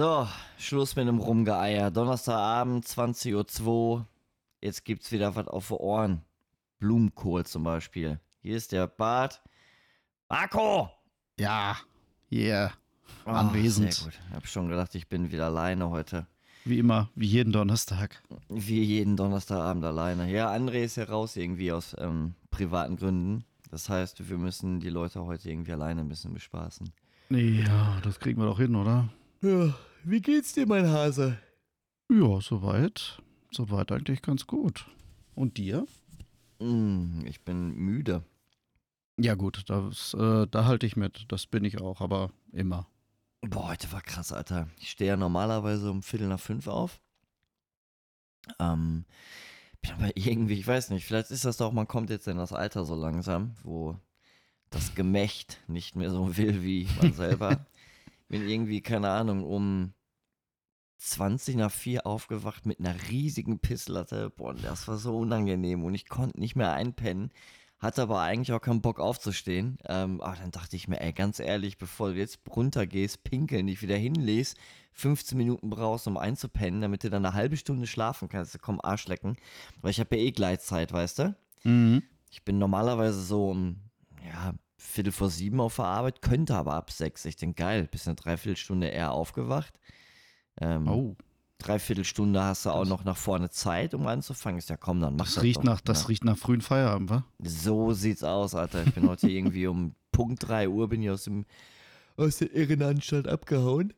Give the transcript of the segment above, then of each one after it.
So, Schluss mit dem Rumgeeier. Donnerstagabend, 20.02 Uhr. Jetzt gibt's wieder was auf die Ohren. Blumenkohl zum Beispiel. Hier ist der Bart. Marco! Ja, yeah. Oh, Anwesend. Sehr gut. Ich hab schon gedacht, ich bin wieder alleine heute. Wie immer, wie jeden Donnerstag. Wie jeden Donnerstagabend alleine. Ja, André ist ja raus irgendwie aus ähm, privaten Gründen. Das heißt, wir müssen die Leute heute irgendwie alleine ein bisschen bespaßen. Ja, das kriegen wir doch hin, oder? Ja, wie geht's dir, mein Hase? Ja, soweit. Soweit eigentlich ganz gut. Und dir? Mm, ich bin müde. Ja, gut, das, äh, da halte ich mit. Das bin ich auch, aber immer. Boah, heute war krass, Alter. Ich stehe ja normalerweise um Viertel nach fünf auf. Ähm, bin aber irgendwie, ich weiß nicht, vielleicht ist das doch, man kommt jetzt in das Alter so langsam, wo das Gemächt nicht mehr so will wie man selber. bin irgendwie, keine Ahnung, um 20 nach 4 aufgewacht mit einer riesigen Pisslatte. Boah, das war so unangenehm und ich konnte nicht mehr einpennen. Hatte aber eigentlich auch keinen Bock aufzustehen. Ähm, aber dann dachte ich mir, ey, ganz ehrlich, bevor du jetzt runtergehst, pinkeln, dich wieder hinlegst, 15 Minuten brauchst, um einzupennen, damit du dann eine halbe Stunde schlafen kannst, komm, Arsch lecken. Weil ich habe ja eh Gleitzeit, weißt du? Mhm. Ich bin normalerweise so um, ja, Viertel vor sieben auf der Arbeit, könnte aber ab sechs. Ich denke, geil, bist eine Dreiviertelstunde eher aufgewacht. Ähm, Oh, Dreiviertelstunde hast du auch noch nach vorne Zeit, um anzufangen. Ist ja komm, dann mach das riecht doch, nach, das ne? riecht nach frühen Feierabend, wa? So sieht's aus, Alter. Ich bin heute irgendwie um Punkt 3 Uhr bin ich aus dem aus der Irrenanstalt abgehauen.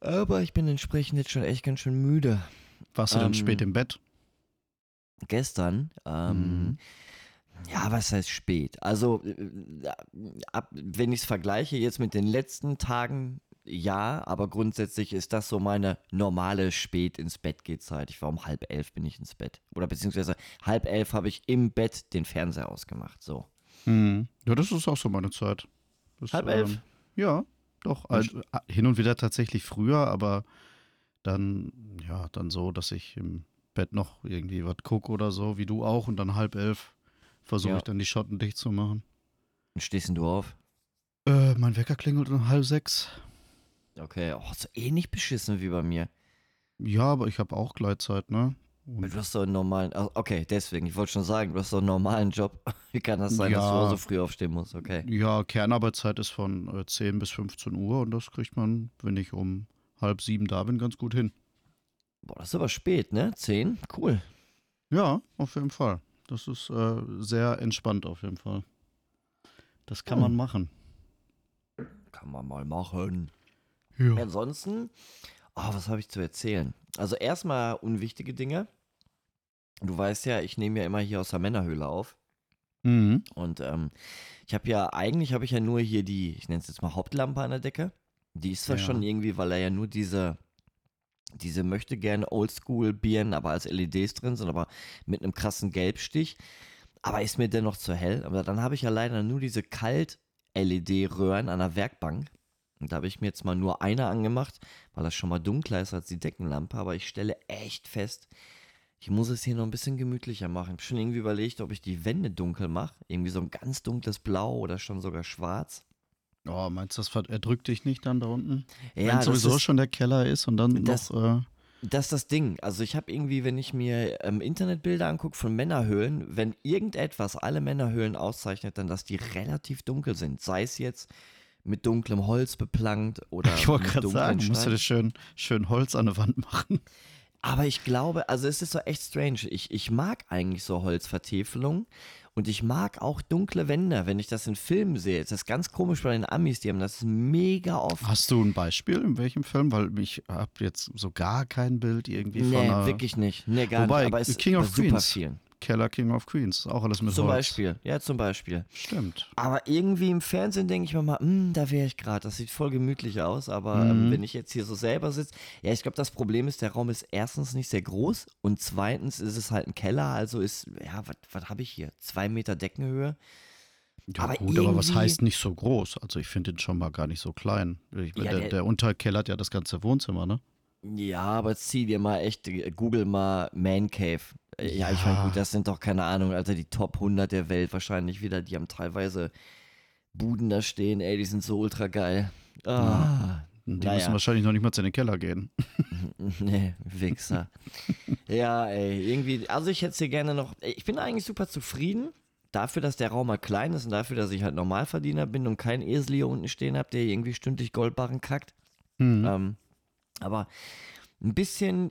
Aber ich bin entsprechend jetzt schon echt ganz schön müde. Warst du denn Ähm, spät im Bett? Gestern, ähm, Mhm. Ja, was heißt spät? Also, äh, ab, wenn ich es vergleiche jetzt mit den letzten Tagen, ja, aber grundsätzlich ist das so meine normale spät ins Bett geht Zeit. Ich war um halb elf bin ich ins Bett. Oder beziehungsweise halb elf habe ich im Bett den Fernseher ausgemacht. So. Mhm. Ja, das ist auch so meine Zeit. Das, Halb elf? ja, doch. Also, hin und wieder tatsächlich früher, aber dann, ja, dann so, dass ich im Bett noch irgendwie was gucke oder so, wie du auch, und dann halb elf versuche Ja. ich dann die Schotten dicht zu machen. Wann stehst denn du auf? Äh, mein Wecker klingelt um halb sechs. Okay, oh, so ähnlich beschissen wie bei mir. Ja, aber ich habe auch Gleitzeit, ne? Du hast doch einen normalen, ah, okay, deswegen, ich wollte schon sagen, du hast doch einen normalen Job. Wie kann das sein, dass du Ja. so früh aufstehen musst? Okay. Ja, Kernarbeitszeit ist von äh, 10 bis 15 Uhr und das kriegt man, wenn ich um halb sieben da bin, ganz gut hin. Boah, das ist aber spät, ne? Zehn? Cool. Ja, auf jeden Fall. Das ist äh, sehr entspannt auf jeden Fall. Das kann Hm. man machen. Kann man mal machen. Ja. Ansonsten, oh, was habe ich zu erzählen? Also erstmal unwichtige Dinge. Du weißt ja, ich nehme ja immer hier aus der Männerhöhle auf. Mhm. Und ähm, ich habe ja, eigentlich habe ich ja nur hier die, ich nenne es jetzt mal Hauptlampe an der Decke. Die ist zwar Ja. schon irgendwie, weil er ja nur diese, diese möchte gerne Oldschool-Birnen, aber als LEDs drin sind, aber mit einem krassen Gelbstich. Aber ist mir dennoch zu hell. Aber dann habe ich ja leider nur diese Kalt-LED-Röhren an der Werkbank. Und da habe ich mir jetzt mal nur eine angemacht, weil das schon mal dunkler ist als die Deckenlampe. Aber ich stelle echt fest, ich muss es hier noch ein bisschen gemütlicher machen. Ich habe schon irgendwie überlegt, ob ich die Wände dunkel mache. Irgendwie so ein ganz dunkles Blau oder schon sogar schwarz. Oh, meinst du, das erdrückt dich nicht dann da unten? Ja, Wenn sowieso ist, schon der Keller ist und dann Das- noch. Äh, das ist das Ding. Also ich habe irgendwie, wenn ich mir ähm, Internetbilder angucke von Männerhöhlen, wenn irgendetwas alle Männerhöhlen auszeichnet, dann, dass die relativ dunkel sind. Sei es jetzt mit dunklem Holz beplankt oder ich wollte gerade sagen, musst du das schön, schön Holz an der Wand machen. Aber ich glaube, also es ist so echt strange. Ich, ich mag eigentlich so Holzvertäfelung und ich mag auch dunkle Wände, wenn ich das in Filmen sehe. Das ist ganz komisch bei den Amis, die haben das mega oft. Hast du ein Beispiel, in welchem Film? Weil ich habe jetzt so gar kein Bild irgendwie von Nee, wirklich nicht. Nee, gar Wobei, nicht. Aber es King of bei super Queens. vielen. Keller King of Queens. Auch alles mit Zum Holz. Beispiel. Ja, zum Beispiel. Stimmt. Aber irgendwie im Fernsehen denke ich mir mal, "Hm, da wäre ich gerade. Das sieht voll gemütlich aus. Aber ähm, Mhm. wenn ich jetzt hier so selber sitze, ja, ich glaube, das Problem ist, der Raum ist erstens nicht sehr groß und zweitens ist es halt ein Keller. Also ist, ja, was habe ich hier? Zwei Meter Deckenhöhe. Ja, Aber gut, aber was heißt nicht so groß? Also ich finde den schon mal gar nicht so klein. Ich, Ja, der, der- der Unterkeller hat ja das ganze Wohnzimmer, ne? Ja, aber zieh dir mal echt, äh, google mal Man Cave. Ja, ich meine, gut, das sind doch keine Ahnung, Alter, die Top 100 der Welt wahrscheinlich wieder. Die haben teilweise Buden da stehen, ey, die sind so ultra geil. Ah, Die Naja. müssen wahrscheinlich noch nicht mal in den Keller gehen. nee, Wichser. ja, ey, irgendwie, also ich hätte hier gerne noch, ich bin eigentlich super zufrieden. Dafür, dass der Raum mal klein ist und dafür, dass ich halt Normalverdiener bin und keinen Esel hier unten stehen habe, der irgendwie stündlich Goldbarren kackt. Mhm. Ähm, aber ein bisschen,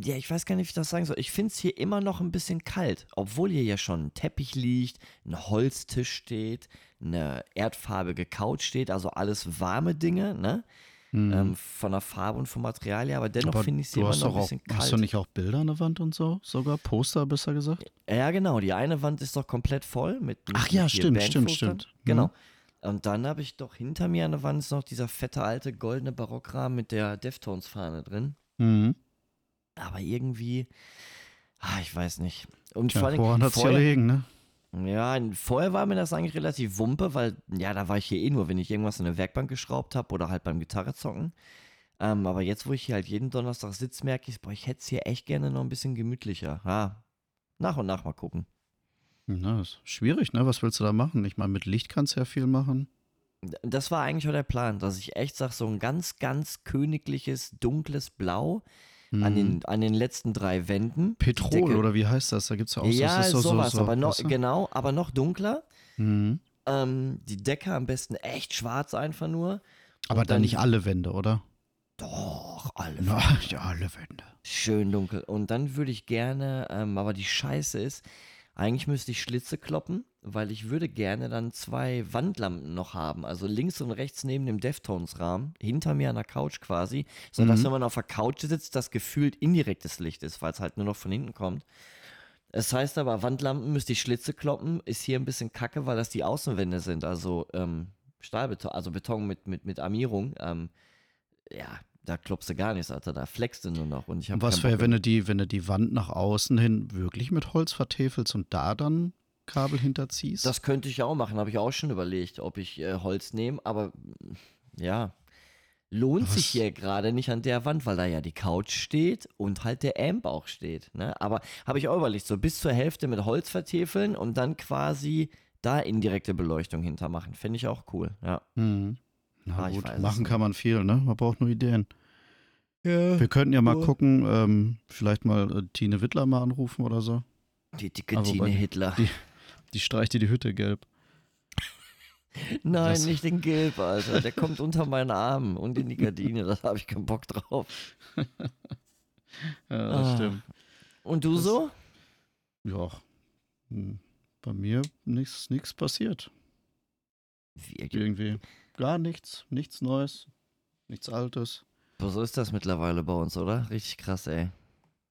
ja, ich weiß gar nicht, wie ich das sagen soll. Ich finde es hier immer noch ein bisschen kalt, obwohl hier ja schon ein Teppich liegt, ein Holztisch steht, eine erdfarbige Couch steht, also alles warme Dinge, ne? Mhm. Ähm, von der Farbe und vom Material her, aber dennoch finde ich sie immer noch ein auch, bisschen kalt. hast du nicht auch Bilder an der Wand und so? Sogar Poster, besser gesagt? Ja, genau. Die eine Wand ist doch komplett voll mit. mit Ach ja, mit stimmt, stimmt, stimmt. Mhm. Genau. Und dann habe ich doch hinter mir an der Wand noch dieser fette alte goldene Barockrahmen mit der Deftones-Fahne drin. Mhm. Aber irgendwie, ah, ich weiß nicht. Und Tja, vor allem, woran vorher, erlegen, ne? ja, vorher war mir das eigentlich relativ wumpe, weil, ja, da war ich hier eh nur, wenn ich irgendwas in eine Werkbank geschraubt habe oder halt beim Gitarrezocken. Ähm, aber jetzt, wo ich hier halt jeden Donnerstag sitze, merke ich, boah, ich hätte es hier echt gerne noch ein bisschen gemütlicher. Ja, nach und nach mal gucken. Na, ist schwierig, ne? Was willst du da machen? Ich meine, mit Licht kannst du ja viel machen. Das war eigentlich auch der Plan, dass ich echt sage, so ein ganz, ganz königliches, dunkles Blau an, Mhm. den, an den letzten drei Wänden. Petrol Decke- oder wie heißt das? Da gibt es ja auch so- Ja, ist doch sowas, so, so, aber noch, genau, aber noch dunkler. Mhm. Ähm, die Decke am besten echt schwarz einfach nur. Aber dann dann- nicht alle Wände, oder? Doch, alle Na, ja, alle Wände. schön dunkel. Und dann würde ich gerne, ähm, aber die Scheiße ist, eigentlich müsste ich Schlitze kloppen, weil ich würde gerne dann zwei Wandlampen noch haben. Also links und rechts neben dem Deftones-Rahmen, hinter mir an der Couch quasi, sodass, Mhm. wenn man auf der Couch sitzt, das gefühlt indirektes Licht ist, weil es halt nur noch von hinten kommt. Es heißt aber, Wandlampen müsste ich Schlitze kloppen, ist hier ein bisschen kacke, weil das die Außenwände sind, also ähm, Stahlbeton, also Beton mit, mit, mit Armierung. Ähm, ja, da klopfst du gar nichts, Alter, da flexst du nur noch. Und ich was wäre, wenn du die, wenn du die Wand nach außen hin wirklich mit Holz vertäfelst und da dann Kabel hinterziehst? Das könnte ich auch machen, habe ich auch schon überlegt, ob ich äh, Holz nehme, aber mm, ja, lohnt Was? sich hier gerade nicht an der Wand, weil da ja die Couch steht und halt der Amp auch steht. Ne? Aber habe ich auch überlegt, so bis zur Hälfte mit Holz vertäfeln und dann quasi da indirekte Beleuchtung hintermachen. Finde ich auch cool, ja. Mhm. Na Ah, gut, machen kann man viel, ne? Man braucht nur Ideen. Ja. Wir könnten ja mal nur- gucken, ähm, vielleicht mal äh, Tine Wittler mal anrufen oder so. Die dicke Aber Tine bei- Hitler. die- Die streicht dir die Hütte gelb. Nein, das- nicht den Gilb, Alter. Der kommt unter meinen Armen und in die Gardine. Da habe ich keinen Bock drauf. Ja, das Ah. stimmt. Und du Das- so? Ja. hm, Bei mir nichts nichts passiert. Wie, Irgendwie. Gar nichts. Nichts Neues. Nichts Altes. Aber so ist das mittlerweile bei uns, oder? Richtig krass, ey.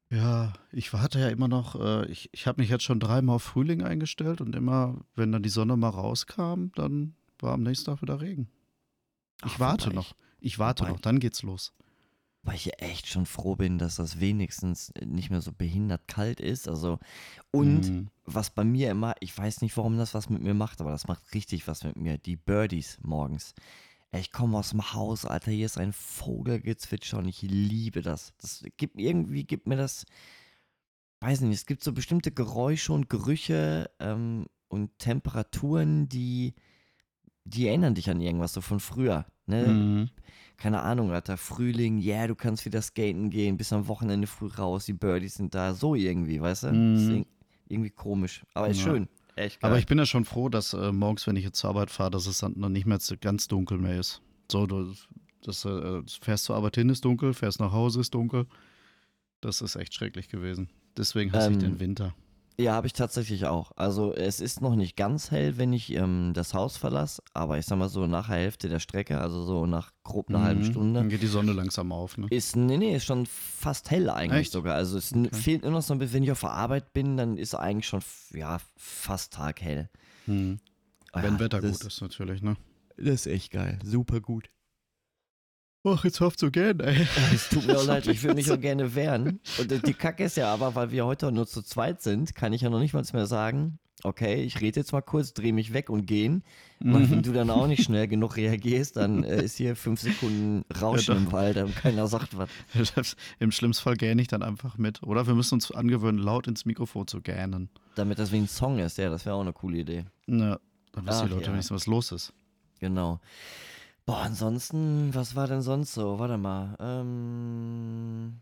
Ja, ich warte ja immer noch, äh, ich, ich habe mich jetzt schon dreimal auf Frühling eingestellt und immer, wenn dann die Sonne mal rauskam, dann war am nächsten Tag wieder Regen. Ich Ach, warte noch. Ich warte noch, dann geht's los. Weil ich ja echt schon froh bin, dass das wenigstens nicht mehr so behindert kalt ist. Also, und Mhm. was bei mir immer, ich weiß nicht, warum das was mit mir macht, aber das macht richtig was mit mir. Die Birdies morgens. Ich komme aus dem Haus, Alter, hier ist ein Vogelgezwitscher und ich liebe das. Das gibt irgendwie, gibt mir das, weiß nicht, es gibt so bestimmte Geräusche und Gerüche ähm, und Temperaturen, die, die erinnern dich an irgendwas so von früher. Ne? Mhm. keine Ahnung, Alter, Frühling, ja, yeah, du kannst wieder skaten gehen, bis am Wochenende früh raus, die Birdies sind da, so irgendwie, weißt du? Mhm. Das ist irg- irgendwie komisch, aber ist Ja. schön. Echt geil. Aber ich bin ja schon froh, dass äh, morgens, wenn ich jetzt zur Arbeit fahre, dass es dann noch nicht mehr ganz dunkel mehr ist. So, du das, äh, fährst zur Arbeit hin, ist dunkel, fährst nach Hause, ist dunkel. Das ist echt schrecklich gewesen. Deswegen hasse ich Ähm, den Winter. Ja, habe ich tatsächlich auch. Also es ist noch nicht ganz hell, wenn ich ähm, das Haus verlasse, aber ich sag mal so nach der Hälfte der Strecke, also so nach grob einer halben Mhm. Stunde, Dann geht die Sonne langsam auf, ne? ist, nee, nee, ist schon fast hell eigentlich Echt? sogar. Also es Okay. fehlt nur noch so ein bisschen, wenn ich auf der Arbeit bin, dann ist eigentlich schon, ja, fast taghell. Mhm. Ah Wenn ja, Wetter gut ist, natürlich, ne? Das ist echt geil, super gut. Ach, jetzt hofft so gern, ey. Es tut mir auch leid, ich würde mich auch gerne wehren. Und äh, die Kacke ist ja aber, weil wir heute nur zu zweit sind, kann ich ja noch nicht mal mehr sagen, okay, ich rede jetzt mal kurz, drehe mich weg und gehen. Und wenn Mhm. du dann auch nicht schnell genug reagierst, dann äh, ist hier fünf Sekunden Rauschen Ja, im Wald und keiner sagt was. Im schlimmsten Fall gähne ich dann einfach mit. Oder wir müssen uns angewöhnen, laut ins Mikrofon zu gähnen. Damit das wie ein Song ist, ja, das wäre auch eine coole Idee. Na, dann wissen die Leute ja. wenigstens, was los ist. Genau. Boah, ansonsten, was war denn sonst so? Warte mal. Ähm.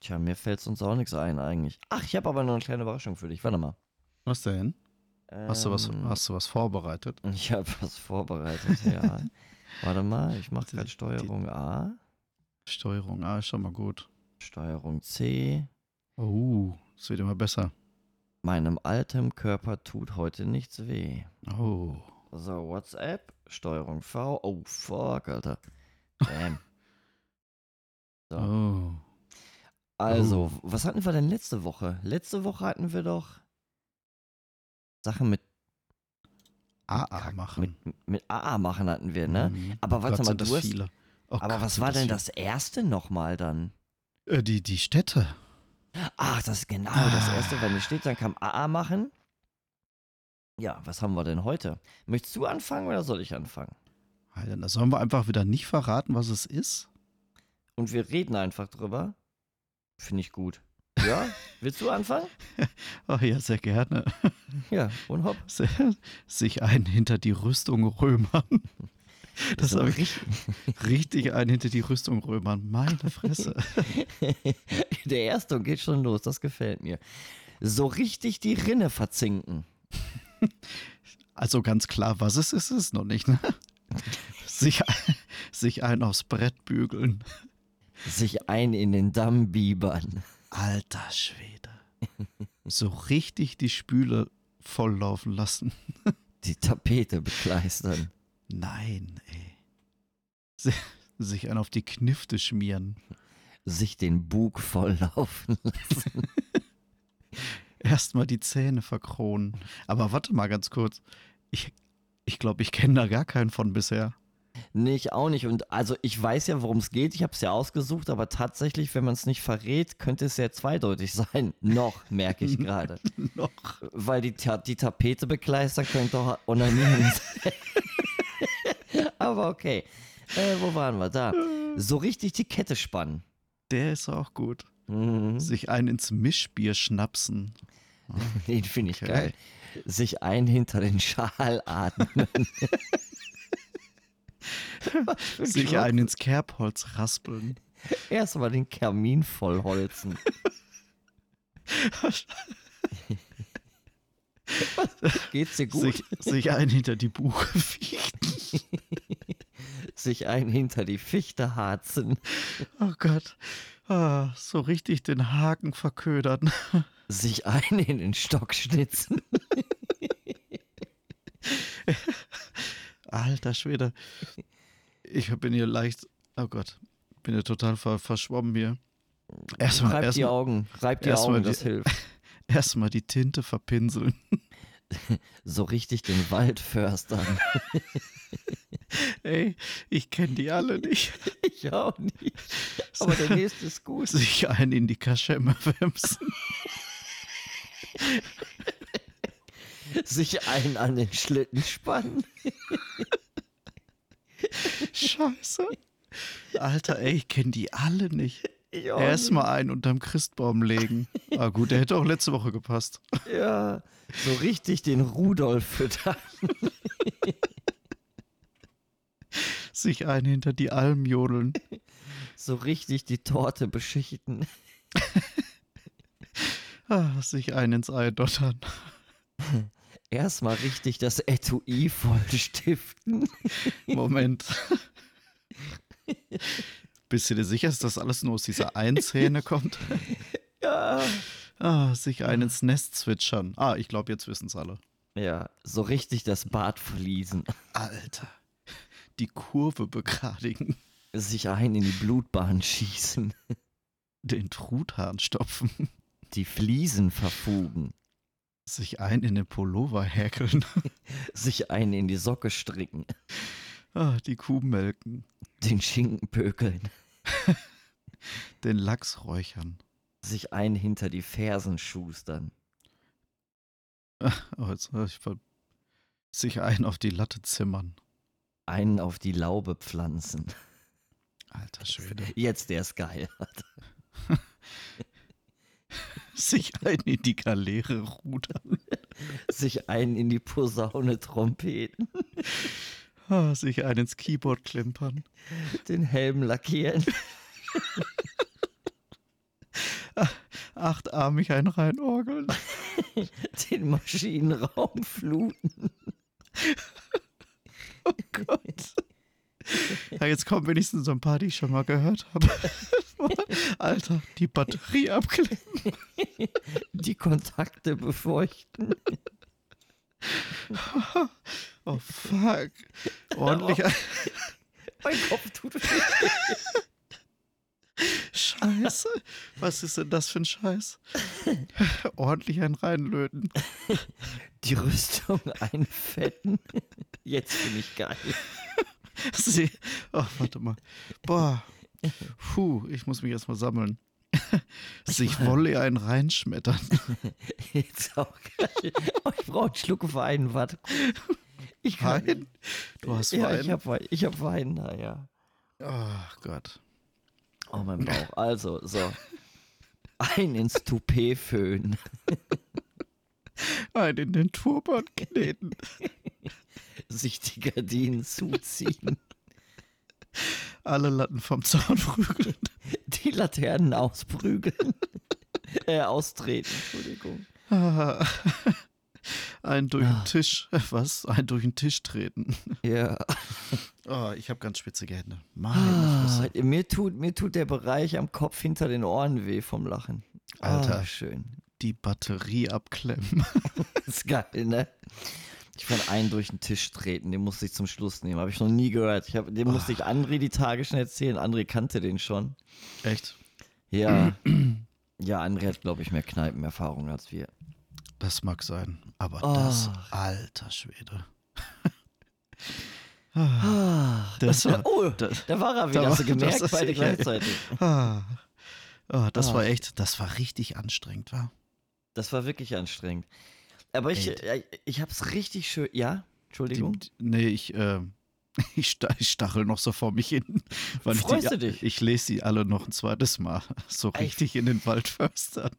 Tja, mir fällt sonst auch nichts ein eigentlich. Ach, ich habe aber noch eine kleine Überraschung für dich. Warte mal. Was denn? Hast, du was, Ähm, hast du was vorbereitet? Ich habe was vorbereitet, ja. Warte mal, ich mache gerade Steuerung A, Steuerung A ist schon mal gut. Steuerung C. Oh, es wird immer besser. Meinem alten Körper tut heute nichts weh. Oh. So, WhatsApp, Steuerung V. Oh, fuck, Alter. Damn. So. Oh. Also, was hatten wir denn letzte Woche? Letzte Woche hatten wir doch Sachen mit, AA machen. mit, mit AA machen hatten wir, ne? Mhm. Aber Oh warte mal, das du hast- viele. Oh Aber Gott, was war denn das erste nochmal dann? Äh, die, die Städte. Ach, das ist genau das Ah. erste, wenn es steht, dann kam AA machen. Ja, was haben wir denn heute? Möchtest du anfangen oder soll ich anfangen? Alter, da sollen wir einfach wieder nicht verraten, was es ist? Und wir reden einfach drüber. Finde ich gut. Ja? Willst du anfangen? Oh ja, sehr gerne. Ja, und hopp. Sich einen hinter die Rüstung römern. Das So habe ich richtig- richtig einen hinter die Rüstung römern. Meine Fresse. Der erste geht schon los, das gefällt mir. So richtig die Rinne verzinken. Also ganz klar, was es ist, ist es noch nicht. Ne? Sich, ein- sich einen aufs Brett bügeln. Sich ein in den Damm biebern. Alter Schwede. So richtig die Spüle volllaufen lassen. Die Tapete bekleistern. Nein, ey. Si- Sich einen auf die Knifte schmieren. Sich den Bug volllaufen lassen. Erstmal die Zähne verkronen. Aber warte mal ganz kurz. Ich ich, glaube, ich kenne da gar keinen von bisher. Nee, ich auch nicht. Und also ich weiß ja, worum es geht. Ich habe es ja ausgesucht, aber tatsächlich, wenn man es nicht verrät, könnte es sehr zweideutig sein. Noch, merke ich gerade. Noch. Weil die, Ta die Tapete bekleistern könnte auch onanieren sein. aber okay. Äh, wo waren wir? Da. So richtig die Kette spannen. Der ist auch gut. Mhm. Sich einen ins Mischbier schnapsen. Den finde ich Okay. geil. Sich ein hinter den Schal atmen. Sich einen ins Kerbholz raspeln. Erstmal den Kamin vollholzen. Geht's dir gut? Sich, sich einen hinter die Buche fichten. Sich ein hinter die Fichte harzen. Oh Gott. Ah, so richtig den Haken verködern. Sich ein in den Stock schnitzen. Alter Schwede. Ich bin hier leicht. Oh Gott. Bin hier total ver verschwommen hier. Erstmal Reib die erstmal Augen. Reib die erst Augen, die- das hilft. erstmal die Tinte verpinseln. So richtig den Wald förstern. Ey, ich kenne die alle nicht. Ich auch nicht. Aber der nächste ist gut. Sich einen in die Kaschemme wemsen. Sich ein an den Schlitten spannen. Scheiße. Alter, ey, ich kenne die alle nicht. Erstmal einen unterm Christbaum legen. Ah gut, der hätte auch letzte Woche gepasst. Ja, so richtig den Rudolf füttern. Sich einen hinter die Alm jodeln. So richtig die Torte beschichten. Ah, sich einen ins Ei dottern. Erstmal richtig das Etui voll stiften. Moment. Bist du dir sicher, dass das alles nur aus dieser Einzähne kommt? Ja. Ah, sich einen ins Nest zwitschern. Ah, ich glaube, jetzt wissen es alle. Ja, so richtig das Bad verliesen. Alter. Die Kurve begradigen. Sich ein in die Blutbahn schießen. Den Truthahn stopfen. Die Fliesen verfugen. Sich einen in den Pullover häkeln. Sich ein in die Socke stricken. Ah, die Kuh melken. Den Schinken pökeln. Den Lachs räuchern. Sich ein hinter die Fersen schustern. Oh, jetzt ich ver sich einen auf die Latte zimmern. Einen auf die Laube pflanzen. Alter Schwede. Jetzt der ist geil. Sich einen in die Galeere rudern. Sich einen in die Posaune trompeten. Ah, sich einen ins Keyboard klimpern. Den Helm lackieren. Achtarmig ein reinorgeln. Den Maschinenraum fluten. Oh Gott. Ja, jetzt kommen wenigstens so ein paar, die ich schon mal gehört habe. Alter, die Batterie abklemmen. Die Kontakte befeuchten. Oh fuck. Ordentlich. ein- Mein Kopf tut weh. Scheiße. Was ist denn das für ein Scheiß? Ordentlich ein reinlöten. Die Rüstung einfetten. Jetzt bin ich geil. Sie. Oh, warte mal. Boah. Puh, ich muss mich erstmal sammeln. Sich Wolle einen reinschmettern. Jetzt auch geil. Oh, ich brauche einen Schluck Wein. Warte. Ich kann. Wein? Du hast ja, Wein? ich habe Wein. Ich hab Wein, naja. Oh Gott. Oh, mein Bauch. Also, so. Ein ins Toupet föhnen. Ein in den Turban kneten. Sich die Gardinen zuziehen. Alle Latten vom Zaun prügeln. Die Laternen ausprügeln. äh, austreten, Entschuldigung. Ah. Ein durch Ah. den Tisch. äh, Was? Ein durch den Tisch treten. Ja. Oh, ich habe ganz spitzige Hände. Meine Ah, mir, tut, mir tut der Bereich am Kopf hinter den Ohren weh vom Lachen. Alter. Ah, schön. Die Batterie abklemmen. Das ist geil, ne? Ich fand einen durch den Tisch treten, den musste ich zum Schluss nehmen. Habe ich noch nie gehört. Ich hab, den musste ich André die Tage schon erzählen. André kannte den schon. Echt? Ja. ja, André hat, glaube ich, mehr Kneipenerfahrung als wir. Das mag sein. Aber Oh. das, alter Schwede. Ah, Das war, oh, das, da war er wieder. da Hast du gemerkt, beide gleichzeitig. ah. Oh, das Ah. war echt, das war richtig anstrengend, war. Das war wirklich anstrengend. Aber ich, Ey. äh, ich habe es richtig schön. Ja, Entschuldigung. Die, nee, ich, äh, ich, ich stachel noch so vor mich hin. Ich, Freust die, du dich? ich lese sie alle noch ein zweites Mal. So Echt? richtig in den Wald förstern.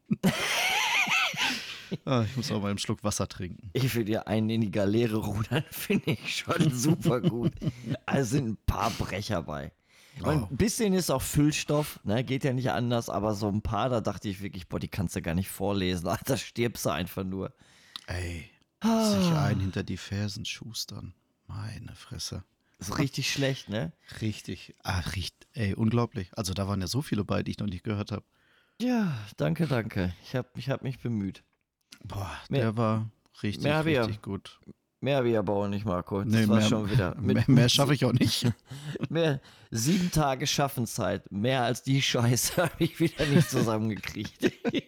ah, ich muss auch mal einen Schluck Wasser trinken. Ich will dir einen in die Galeere rudern, finde ich schon super gut. Also sind ein paar Brecher bei. Und Oh. ein bisschen ist auch Füllstoff, ne? geht ja nicht anders, aber so ein paar, da dachte ich wirklich, boah, die kannst du gar nicht vorlesen. Da stirbst du einfach nur. Ey, Ah. sich ein hinter die Fersen schustern. Meine Fresse. Ist richtig schlecht, ne? Richtig. Ah, riecht, ey, unglaublich. Also da waren ja so viele bei, die ich noch nicht gehört habe. Ja, danke, danke. Ich habe ich hab mich bemüht. Boah, Mehr- der war richtig, ich richtig gut. Mehr wie aber auch nicht, Marco. Das Nee, war mehr- schon wieder. Mehr, mehr schaffe ich auch nicht. Mehr, sieben Tage Schaffenszeit. Mehr als die Scheiße habe ich wieder nicht zusammengekriegt. Den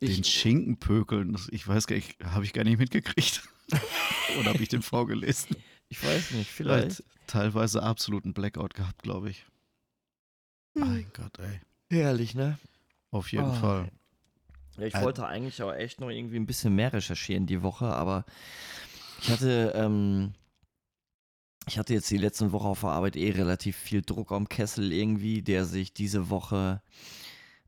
ich, Schinkenpökeln, ich weiß gar nicht, habe ich gar nicht mitgekriegt. Oder habe ich den vorgelesen? ich weiß nicht, vielleicht. Vielleicht teilweise absoluten Blackout gehabt, glaube ich. Mein Gott, ey. Herrlich, ne? Auf jeden Oh. Fall. Ich Äh, wollte eigentlich auch echt noch irgendwie ein bisschen mehr recherchieren die Woche, aber ich hatte, ähm, ich hatte jetzt die letzten Woche auf der Arbeit eh relativ viel Druck am Kessel irgendwie, der sich diese Woche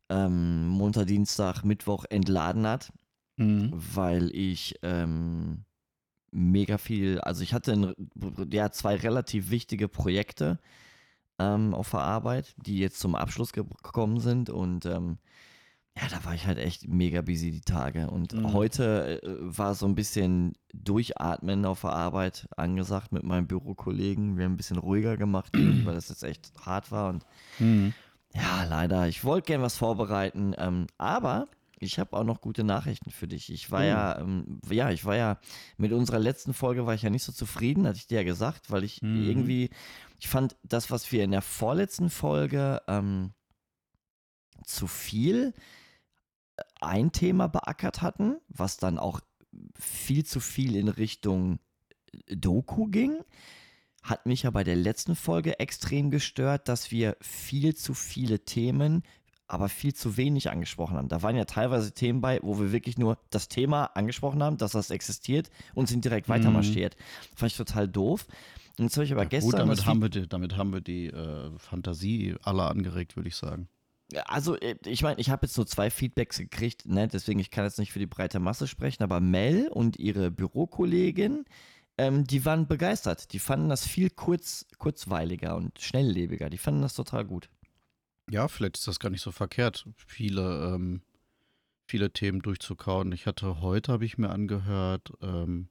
ähm, Montag, Dienstag, Mittwoch entladen hat, Mhm. weil ich ähm, mega viel, also ich hatte ein, ja, zwei relativ wichtige Projekte ähm, auf der Arbeit, die jetzt zum Abschluss ge- gekommen sind und ähm, ja, da war ich halt echt mega busy die Tage. Und Mhm. heute äh, war so ein bisschen Durchatmen auf der Arbeit angesagt mit meinem Bürokollegen. Wir haben ein bisschen ruhiger gemacht, weil das jetzt echt hart war. Und Mhm. ja, leider, ich wollte gern was vorbereiten, ähm, aber ich habe auch noch gute Nachrichten für dich. Ich war Oh. ja, ähm, ja, ich war ja mit unserer letzten Folge war ich ja nicht so zufrieden, hatte ich dir ja gesagt, weil ich Mhm. irgendwie, ich fand das, was wir in der vorletzten Folge ähm, zu viel ein Thema beackert hatten, was dann auch viel zu viel in Richtung äh, Doku ging, hat mich ja bei der letzten Folge extrem gestört, dass wir viel zu viele Themen, aber viel zu wenig angesprochen haben. Da waren ja teilweise Themen bei, wo wir wirklich nur das Thema angesprochen haben, dass das existiert und sind direkt Mhm. marschiert. Fand ich total doof. Und jetzt habe ich aber Ja, gestern. gut, damit haben, wir die, damit haben wir die äh, Fantasie aller angeregt, würde ich sagen. Also, äh, ich meine, ich habe jetzt nur zwei Feedbacks gekriegt, ne? deswegen ich kann jetzt nicht für die breite Masse sprechen, aber Mel und ihre Bürokollegin ähm, die waren begeistert. Die fanden das viel kurz, kurzweiliger und schnelllebiger. Die fanden das total gut. Ja, vielleicht ist das gar nicht so verkehrt, viele, ähm, viele Themen durchzukauen. Ich hatte heute, habe ich mir angehört, ähm,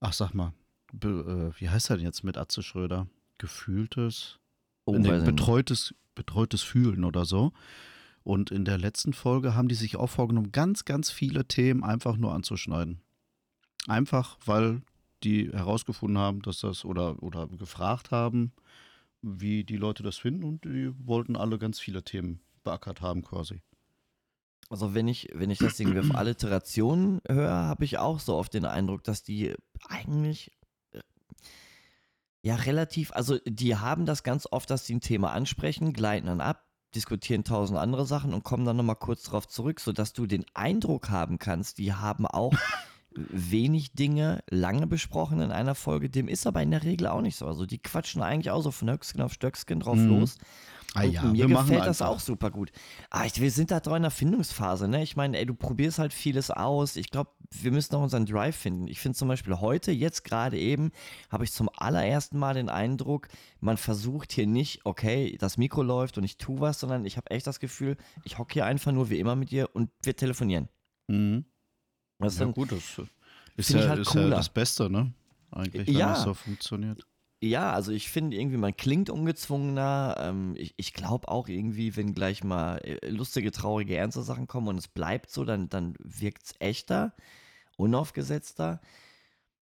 ach sag mal, be, äh, wie heißt er denn jetzt mit Atze Schröder? Gefühltes, Oh, nee, betreutes, betreutes Fühlen oder so. Und in der letzten Folge haben die sich auch vorgenommen, ganz, ganz viele Themen einfach nur anzuschneiden. Einfach, weil die herausgefunden haben, dass das oder, oder gefragt haben, wie die Leute das finden und die wollten alle ganz viele Themen beackert haben quasi. Also wenn ich, wenn ich das irgendwie auf Alliterationen höre, habe ich auch so oft den Eindruck, dass die eigentlich ja relativ, also die haben das ganz oft, dass sie ein Thema ansprechen, gleiten dann ab, diskutieren tausend andere Sachen und kommen dann nochmal kurz drauf zurück, sodass du den Eindruck haben kannst, die haben auch wenig Dinge lange besprochen in einer Folge. Dem ist aber in der Regel auch nicht so. Also die quatschen eigentlich auch so von Höcksken auf Stöcksken drauf Mhm. los. Ah ja, mir gefällt das auch super gut. Ah, ich, wir sind da doch in der Findungsphase, ne? Ich meine, ey, du probierst halt vieles aus. Ich glaube, wir müssen noch unseren Drive finden. Ich finde zum Beispiel heute, jetzt gerade eben, habe ich zum allerersten Mal den Eindruck, man versucht hier nicht, okay, das Mikro läuft und ich tue was, sondern ich habe echt das Gefühl, ich hocke hier einfach nur wie immer mit dir und wir telefonieren. Mhm. Das ist Ja dann, gut, das ist, Find ich ja, halt ist ja das Beste, ne? Eigentlich, wenn Ja. das so funktioniert. Ja, also ich finde irgendwie, man klingt ungezwungener. Ähm, ich ich glaube auch irgendwie, wenn gleich mal äh, lustige, traurige, ernste Sachen kommen und es bleibt so, dann, dann wirkt es echter, unaufgesetzter.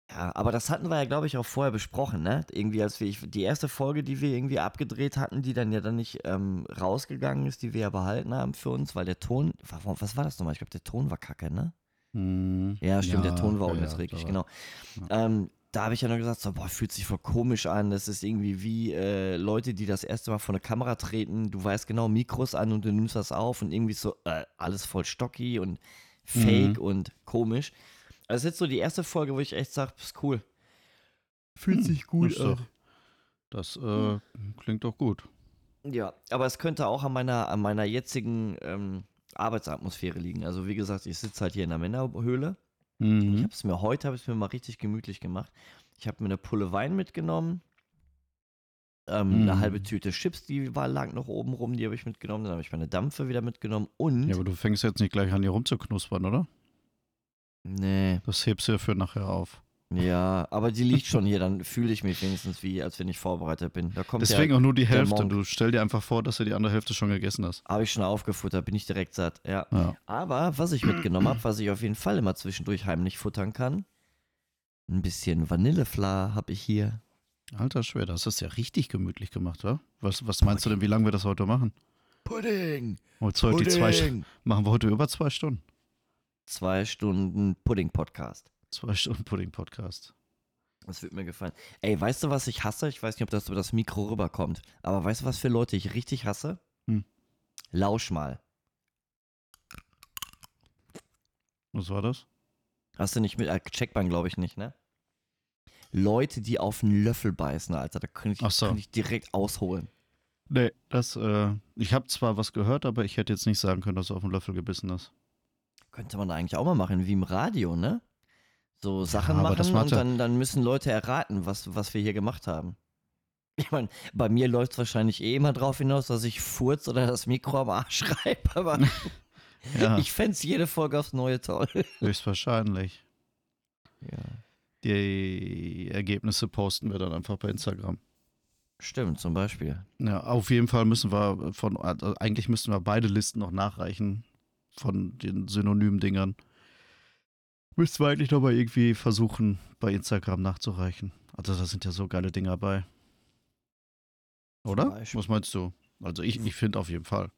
Ja, aber das hatten wir ja, glaube ich, auch vorher besprochen, ne? Irgendwie, als wir, ich, die erste Folge, die wir irgendwie abgedreht hatten, die dann ja dann nicht ähm, rausgegangen ist, die wir ja behalten haben für uns, weil der Ton, wa- was war das nochmal? Ich glaube, der Ton war kacke, ne? Mhm. Ja, stimmt, der Ton war ja, ja, unerträglich, da genau. Ähm, da habe ich ja nur gesagt, so, boah, fühlt sich voll komisch an. Das ist irgendwie wie äh, Leute, die das erste Mal vor eine Kamera treten. Du weißt genau Mikros an und du nimmst das auf und irgendwie so äh, alles voll stocky und fake Mhm. und komisch. Also das ist jetzt so die erste Folge, wo ich echt sage, ist cool. Fühlt sich gut doch, das äh, klingt doch gut. Ja, aber es könnte auch an meiner, an meiner jetzigen ähm, Arbeitsatmosphäre liegen. Also wie gesagt, ich sitze halt hier in der Männerhöhle. Ich Mhm. habe es mir heute habe ich mir mal richtig gemütlich gemacht. Ich habe mir eine Pulle Wein mitgenommen, ähm, eine Mm. halbe Tüte Chips, die war lag noch oben rum, die habe ich mitgenommen. Dann habe ich meine Dampfe wieder mitgenommen und Ja, aber du fängst jetzt nicht gleich an, hier rumzuknuspern, oder? nee, Das hebst du ja für nachher auf. ja, aber die liegt schon hier. Dann fühle ich mich wenigstens wie, als wenn ich vorbereitet bin. Da kommt Deswegen ja, auch nur die der Hälfte. Du stell dir einfach vor, dass du die andere Hälfte schon gegessen hast. habe ich schon aufgefuttert, bin ich direkt satt. Ja. Ja. Aber was ich mitgenommen habe, was ich auf jeden Fall immer zwischendurch heimlich futtern kann, ein bisschen Vanillefla habe ich hier. Alter Schwede, das ist ja richtig gemütlich gemacht, wa? Was, was meinst du denn, wie lange wir das heute machen? Pudding! Heute heute die zwei, machen wir heute über zwei Stunden. Zwei Stunden Pudding-Podcast. Zwei Stunden Pudding-Podcast. Das wird mir gefallen. Ey, weißt du, was ich hasse? Ich weiß nicht, ob das über das Mikro rüberkommt. Aber weißt du, was für Leute ich richtig hasse? Hm. Lausch mal. Was war das? Hast du nicht mit, äh, checkt man, glaube ich, nicht, ne? Leute, die auf einen Löffel beißen, Alter, da könnte ich, so. ich direkt ausholen. Nee, das, äh, ich habe zwar was gehört, aber ich hätte jetzt nicht sagen können, dass du auf den Löffel gebissen hast. Könnte man eigentlich auch mal machen, wie im Radio, ne? So Sachen aber machen und dann, dann müssen Leute erraten, was, was wir hier gemacht haben. Ich meine, bei mir läuft es wahrscheinlich eh immer drauf hinaus, dass ich furz oder das Mikro am Arsch schreibe, aber Ja, ich fände jede Folge aufs Neue toll. höchstwahrscheinlich. Ja. Die Ergebnisse posten wir dann einfach bei Instagram. Stimmt, zum Beispiel. Ja, auf jeden Fall müssen wir von, also eigentlich müssten wir beide Listen noch nachreichen von den synonymen Dingern. Müssten wir eigentlich noch mal irgendwie versuchen, bei Instagram nachzureichen. Also da sind ja so geile Dinger bei. Oder? Was meinst du? Also ich, ich finde auf jeden Fall.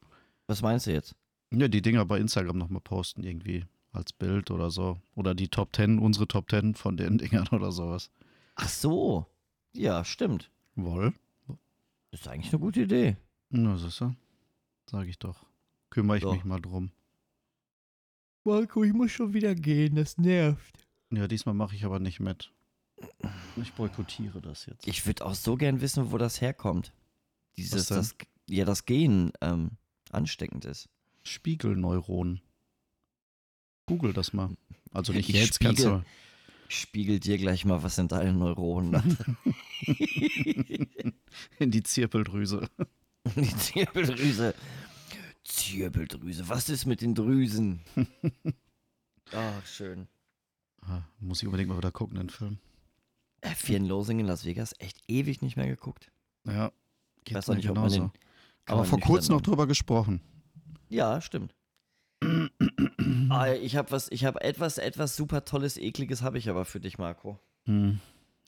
Was meinst du jetzt? Ja, die Dinger bei Instagram nochmal posten, irgendwie als Bild oder so. Oder die Top 10, unsere Top 10 von den Dingern oder sowas. Ach so. Ja, stimmt. Woll? Das ist eigentlich eine gute Idee. Na, siehst du? Sag ich doch. Kümmere ich Doch. mich mal drum. Marco, ich muss schon wieder gehen, das nervt. Ja, diesmal mache ich aber nicht mit. Ich boykottiere das jetzt. Ich würde auch so gern wissen, wo das herkommt. Dieses, denn? das, ja, das Gen ähm, ansteckend ist. Spiegelneuronen. Google das mal. Also nicht Ich jetzt, kannst spiegel- du. spiegel dir gleich mal was in deinen Neuronen. In die Zirbeldrüse. Die Zirbeldrüse. Zirbeldrüse. Was ist mit den Drüsen? Ach, schön. Ah, Muss ich unbedingt mal wieder gucken, den Film. Äh, and Loathing in Las Vegas. Echt ewig nicht mehr geguckt. Ja. Geht weiß auch nicht, genauso. den. Aber vor kurzem noch drüber gesprochen. Ja, stimmt. Ah, ich habe was, ich habe etwas, etwas super tolles, ekliges habe ich aber für dich, Marco. Hm.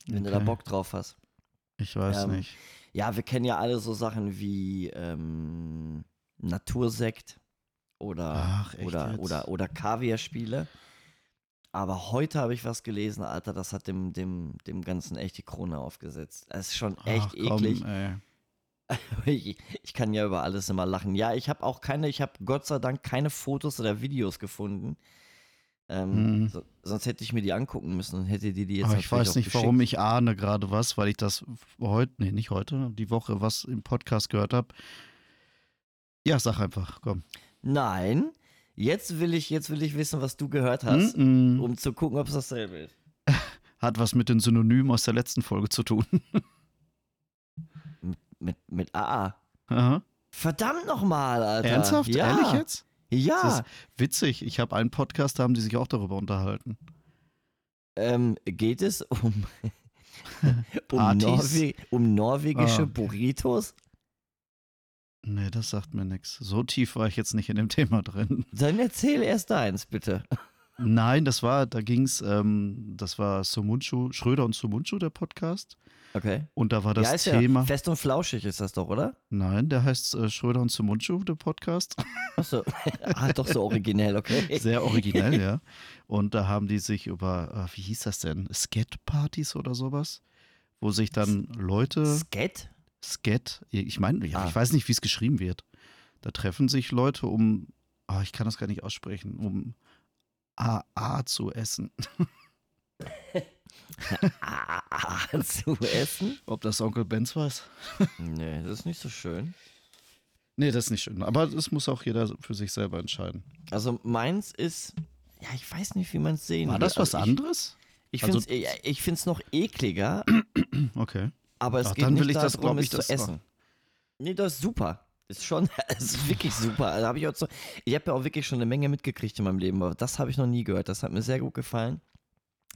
Wenn du da Okay. Bock drauf hast. Ich weiß Ähm, nicht. Ja, wir kennen ja alle so Sachen wie ähm, Natursekt oder, Ach, oder, oder, oder Kaviarspiele. Aber heute habe ich was gelesen, Alter, das hat dem, dem, dem Ganzen echt die Krone aufgesetzt. Es ist schon echt Ach, komm, eklig. ey. Ich, ich kann ja über alles immer lachen. Ja, ich habe auch keine, ich habe Gott sei Dank keine Fotos oder Videos gefunden. Ähm, Mhm. so, sonst hätte ich mir die angucken müssen und hätte die die jetzt Aber ich weiß nicht, geschickt. warum ich ahne gerade was, weil ich das heute, nee, nicht heute, die Woche was im Podcast gehört habe. Ja, sag einfach, komm. Nein, jetzt will ich, jetzt will ich wissen, was du gehört hast, Mm -mm. um zu gucken, ob es dasselbe ist. Hat was mit den Synonymen aus der letzten Folge zu tun. Mit, mit AA. Aha. Verdammt nochmal, Alter. Ernsthaft? Ja. Ehrlich jetzt? Ja. Das ist witzig. Ich habe einen Podcast, da haben die sich auch darüber unterhalten. Ähm, geht es um, um? Norwe um norwegische Ah. Burritos? Nee, das sagt mir nichts. So tief war ich jetzt nicht in dem Thema drin. Dann erzähl erst deins, bitte. Nein, das war, da ging es, ähm, das war Sumunchu, Schröder und Sumunchu, der Podcast. Okay. Und da war das heißt Thema. Der? Fest und flauschig ist das doch, oder? Nein, der heißt äh, Schröder und Sumunchu, der Podcast. Achso. ah, doch so originell, okay. Sehr originell, ja. Und da haben die sich über, äh, wie hieß das denn? Skat-Partys oder sowas? Wo sich dann Leute. Sket? Skat, ich meine, ja, Ah. ich weiß nicht, wie es geschrieben wird. Da treffen sich Leute, um, ah, ich kann das gar nicht aussprechen, um AA zu essen. Ah, zu essen? Ob das Onkel Benz weiß? Nee, das ist nicht so schön. Nee, das ist nicht schön. Aber das muss auch jeder für sich selber entscheiden. Also meins ist, ja, ich weiß nicht, wie man es sehen War will. das was also ich, anderes? Ich Also- finde es ich find's noch ekliger, Okay. aber es Ach, geht dann nicht will ich das, darum, ich, es zu das essen. Nee, das ist super. Ist schon, ist wirklich super. Also hab ich auch so, ich habe ja auch wirklich schon eine Menge mitgekriegt in meinem Leben, aber das habe ich noch nie gehört. Das hat mir sehr gut gefallen.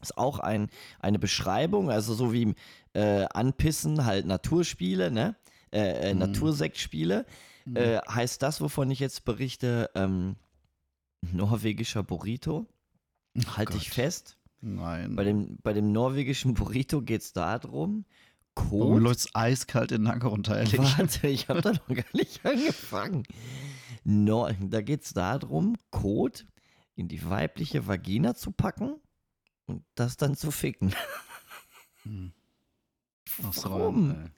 Ist auch ein, eine Beschreibung, also so wie äh, Anpissen, halt Naturspiele, ne? Äh, äh, Mhm. Natursektspiele. Mhm. Äh, heißt das, wovon ich jetzt berichte, ähm, norwegischer Burrito? Halte ich fest. Nein. Bei dem, bei dem norwegischen Burrito geht es darum, Warum Kot. läuft's eiskalt den Nacken runter, ehrlich? Warte, ich habe da noch gar nicht angefangen. No, da geht es darum, Kot in die weibliche Vagina zu packen und das dann zu ficken. Hm. So, Warum? ey.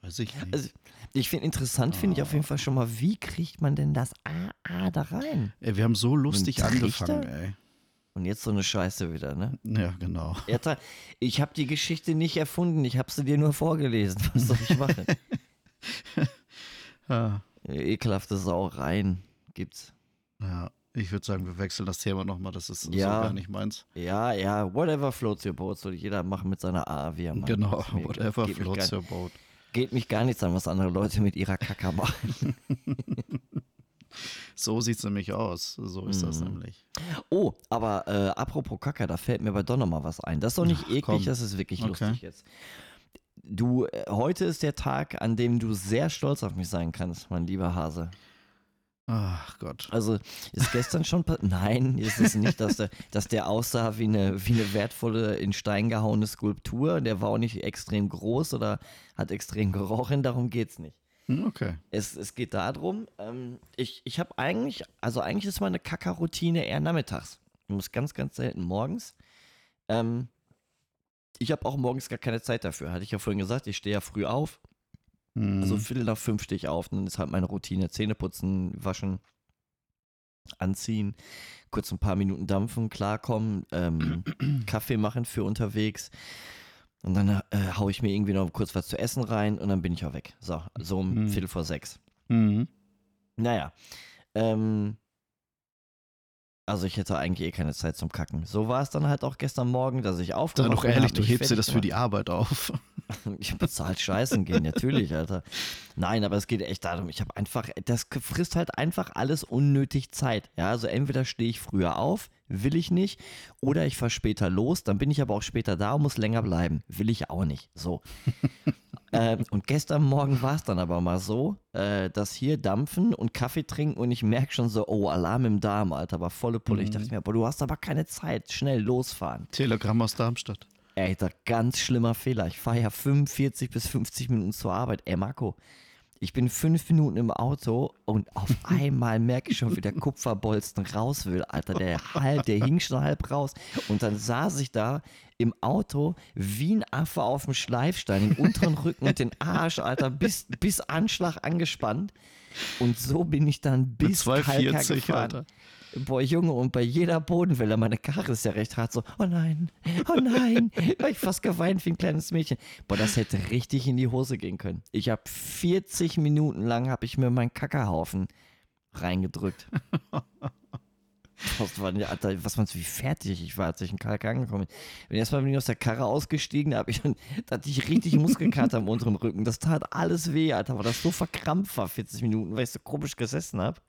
Weiß ich nicht. Also, ich finde interessant, finde ich auf jeden Fall schon mal, wie kriegt man denn das AA da rein? ey, wir haben so lustig angefangen, ey. Und jetzt so eine Scheiße wieder, ne? Ja, genau. Erta, ich habe die Geschichte nicht erfunden, ich habe sie dir nur vorgelesen. Was soll ich machen? Ja, Ekelhafte Sauereien gibt's. ja. ich würde sagen, wir wechseln das Thema nochmal. Das ist Ja. so gar nicht meins. Ja, ja, whatever floats your boat, soll jeder machen mit seiner A, wie er mag. genau, whatever geht mich, floats your boat. geht mich gar nichts an, was andere Leute mit ihrer Kacke machen. So sieht's nämlich aus. So ist das Mhm. nämlich. Oh, aber äh, apropos Kacke, da fällt mir bei Don noch mal was ein. Das ist doch nicht Ach, eklig, komm. das ist wirklich Okay. lustig jetzt. Du, äh, heute ist der Tag, an dem du sehr stolz auf mich sein kannst, mein lieber Hase. Ach Gott. Also ist gestern schon Nein, ist es nicht, dass der, dass der aussah wie eine, wie eine wertvolle, in Stein gehauene Skulptur. Der war auch nicht extrem groß oder hat extrem gerochen, darum geht's nicht. Hm, Okay. Es, es geht darum, ähm, ich, ich habe eigentlich, also eigentlich ist meine Kackerroutine eher nachmittags. Ich muss ganz, ganz selten morgens. Ähm, ich habe auch morgens gar keine Zeit dafür. Hatte ich ja vorhin gesagt, ich stehe ja früh auf. Hm. Also Viertel nach fünf stehe ich auf. Dann ist halt meine Routine. Zähne putzen, waschen, anziehen, kurz ein paar Minuten dampfen, klarkommen, ähm, Kaffee machen für unterwegs. Und dann äh, haue ich mir irgendwie noch kurz was zu essen rein und dann bin ich auch weg. So, so um Mhm. Viertel vor sechs. Mhm. Naja. Ähm, Also ich hätte eigentlich eh keine Zeit zum Kacken. So war es dann halt auch gestern Morgen, dass ich Sei aufgewacht doch bin, ehrlich, hab du mich hebst dir das für die Arbeit auf. Ich bezahlt scheißen gehen, natürlich, Alter. Nein, aber es geht echt darum, ich habe einfach, das frisst halt einfach alles unnötig Zeit. Ja, also entweder stehe ich früher auf, will ich nicht, oder ich fahre später los, dann bin ich aber auch später da und muss länger bleiben. Will ich auch nicht. So. ähm, und gestern Morgen war es dann aber mal so, äh, dass hier dampfen und Kaffee trinken und ich merke schon so, oh, Alarm im Darm, Alter, war volle Pulle. Ich dachte mir, boah, du hast aber keine Zeit, schnell losfahren. Telegramm aus Darmstadt. Ey, da ganz schlimmer Fehler. Ich fahre ja 45 bis 50 Minuten zur Arbeit. Ey, Marco, ich bin fünf Minuten im Auto und auf einmal merke ich schon, wie der Kupferbolzen raus will, Alter. Der halb, der hing schon halb raus. Und dann saß ich da im Auto wie ein Affe auf dem Schleifstein, den unteren Rücken und den Arsch, Alter, bis, bis Anschlag angespannt. Und so bin ich dann bis Kalkar 240, gefahren. Alter. Boah, Junge, und bei jeder Bodenwelle, meine Karre ist ja recht hart, so, oh nein, oh nein, hab ich fast geweint wie ein kleines Mädchen. Boah, das hätte richtig in die Hose gehen können. Ich habe 40 Minuten lang, habe ich mir meinen Kackerhaufen reingedrückt. Was, war, Alter, was meinst du, wie fertig ich war, als ich in Kalk angekommen bin? Bin erstmal bin ich aus der Karre ausgestiegen, da, hab ich, schon- da hatte ich richtig Muskelkater am unteren Rücken. Das tat alles weh, Alter, weil das so verkrampft war, 40 Minuten, weil ich so komisch gesessen habe.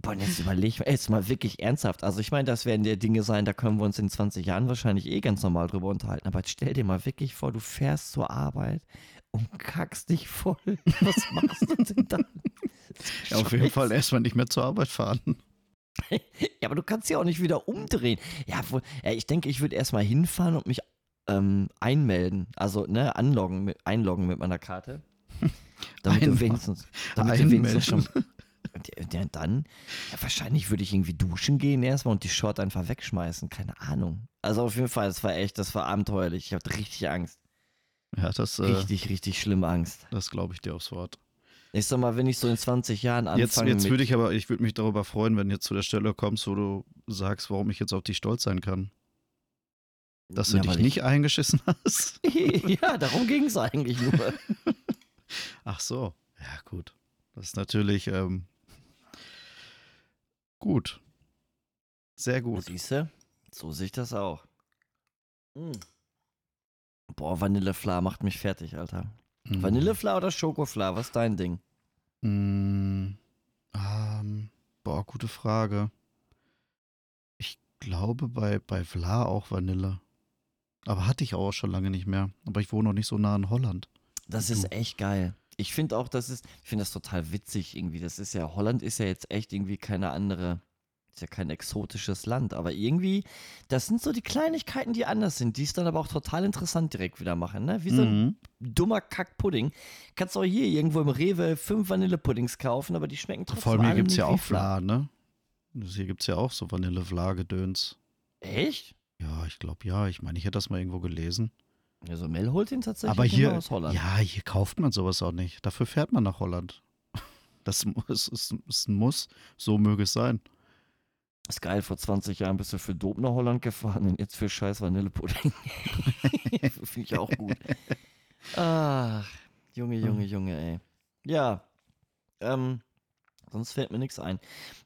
Boah, jetzt überleg mal, jetzt mal wirklich ernsthaft. Also ich meine, das werden ja Dinge sein, da können wir uns in 20 Jahren wahrscheinlich eh ganz normal drüber unterhalten. Aber jetzt stell dir mal wirklich vor, du fährst zur Arbeit und kackst dich voll. Was machst du denn dann? Ja, auf jeden Fall erstmal nicht mehr zur Arbeit fahren. Ja, aber du kannst ja auch nicht wieder umdrehen. Ja, wohl, ja ich denke, ich würde erstmal hinfahren und mich ähm, einmelden. Also, ne, anloggen mit, einloggen mit meiner Karte. Damit du Einmal- wenigstens, damit du wenigstens schon. Ja, dann, ja, wahrscheinlich würde ich irgendwie duschen gehen erstmal und die Short einfach wegschmeißen. Keine Ahnung. Also auf jeden Fall, das war echt, das war abenteuerlich. Ich hatte richtig Angst. Ja, das, äh, Richtig, richtig schlimme Angst. das glaube ich dir aufs Wort. Ich sag mal, wenn ich so in 20 Jahren anfange Jetzt, jetzt würde ich aber, ich würde mich darüber freuen, wenn du jetzt zu der Stelle kommst, wo du sagst, warum ich jetzt auf dich stolz sein kann. Dass du Ja, dich weil nicht eingeschissen hast. Ich, ja, darum ging es eigentlich nur. Ach so. Ja, gut. Das ist natürlich ähm, gut. Sehr gut. Siehst du? So sehe ich das auch. Mm. Boah, Vanillefla macht mich fertig, Alter. Mhm. Vanillefla oder Schokofla? Was ist dein Ding? Mm, ähm, boah, gute Frage. Ich glaube bei, bei Vla auch Vanille. Aber hatte ich auch schon lange nicht mehr. Aber ich wohne noch nicht so nah in Holland. Das ist echt geil. Ich finde auch, das ist, ich finde das total witzig irgendwie. Das ist ja, Holland ist ja jetzt echt irgendwie keine andere, ist ja kein exotisches Land. Aber irgendwie, das sind so die Kleinigkeiten, die anders sind, die es dann aber auch total interessant direkt wieder machen, ne? Wie so ein Mhm. dummer Kackpudding. Kannst du auch hier irgendwo im Rewe fünf Vanillepuddings kaufen, aber die schmecken trotzdem Vor allem hier gibt es ja auch Vla, ne? Also Hier gibt es ja auch so Vanille-Vla-Gedöns. Echt? Ja, ich glaube ja. Ich meine, ich hätte das mal irgendwo gelesen. Also Mel holt ihn tatsächlich Aber hier, aus Holland. ja, hier kauft man sowas auch nicht. Dafür fährt man nach Holland. Das muss, ist, ist ein Muss. So möge es sein. Ist geil, vor 20 Jahren bist du für Dope nach Holland gefahren und jetzt für scheiß Vanillepudding. Finde ich auch gut. Ach, Junge, Junge, Junge, ey. Ja, ähm, sonst fällt mir nichts ein.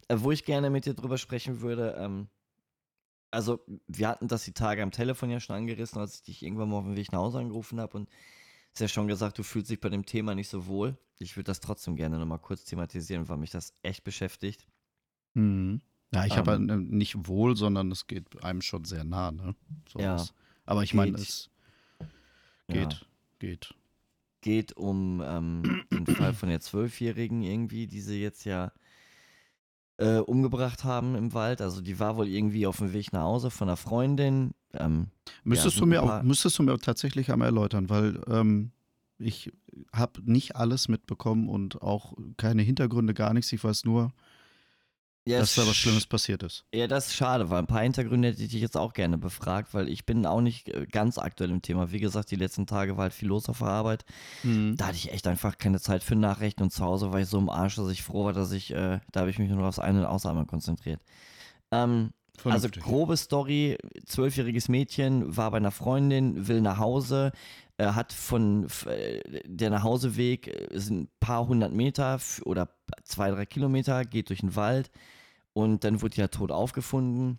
Äh, wo ich gerne mit dir drüber sprechen würde, ähm, also wir hatten das die Tage am Telefon ja schon angerissen, als ich dich irgendwann mal auf dem Weg nach Hause angerufen habe und hast ja schon gesagt, du fühlst dich bei dem Thema nicht so wohl. Ich würde das trotzdem gerne nochmal kurz thematisieren, weil mich das echt beschäftigt. Mhm. Ja, ich habe Ähm. halt, äh, nicht wohl, sondern es geht einem schon sehr nah, ne? Ja. Sowas. Aber ich meine, Geht. es Ja. geht, geht. geht um ähm, den Fall von der Zwölfjährigen irgendwie, die sie jetzt ja äh, umgebracht haben im Wald. Also die war wohl irgendwie auf dem Weg nach Hause von einer Freundin. Ähm, Müsstest, sind du mir auch, müsstest du mir tatsächlich einmal erläutern, weil ähm, ich habe nicht alles mitbekommen und auch keine Hintergründe, gar nichts. Ich weiß nur, ja, dass da was sch- Schlimmes passiert ist. Ja, das ist schade, weil ein paar Hintergründe hätte ich dich jetzt auch gerne befragt, weil ich bin auch nicht äh, ganz aktuell im Thema. Wie gesagt, die letzten Tage war halt viel los auf der Arbeit. Da hatte ich echt einfach keine Zeit für Nachrichten und zu Hause war ich so im Arsch, dass ich froh war, dass ich, äh, da habe ich mich nur noch aufs Ein- und Ausatmen konzentriert. Ähm, Also grobe Story, zwölfjähriges Mädchen war bei einer Freundin, will nach Hause, äh, hat von äh, der Nachhauseweg äh, sind ein paar hundert Meter oder zwei, drei Kilometer, geht durch den Wald Und dann wurde die halt tot aufgefunden.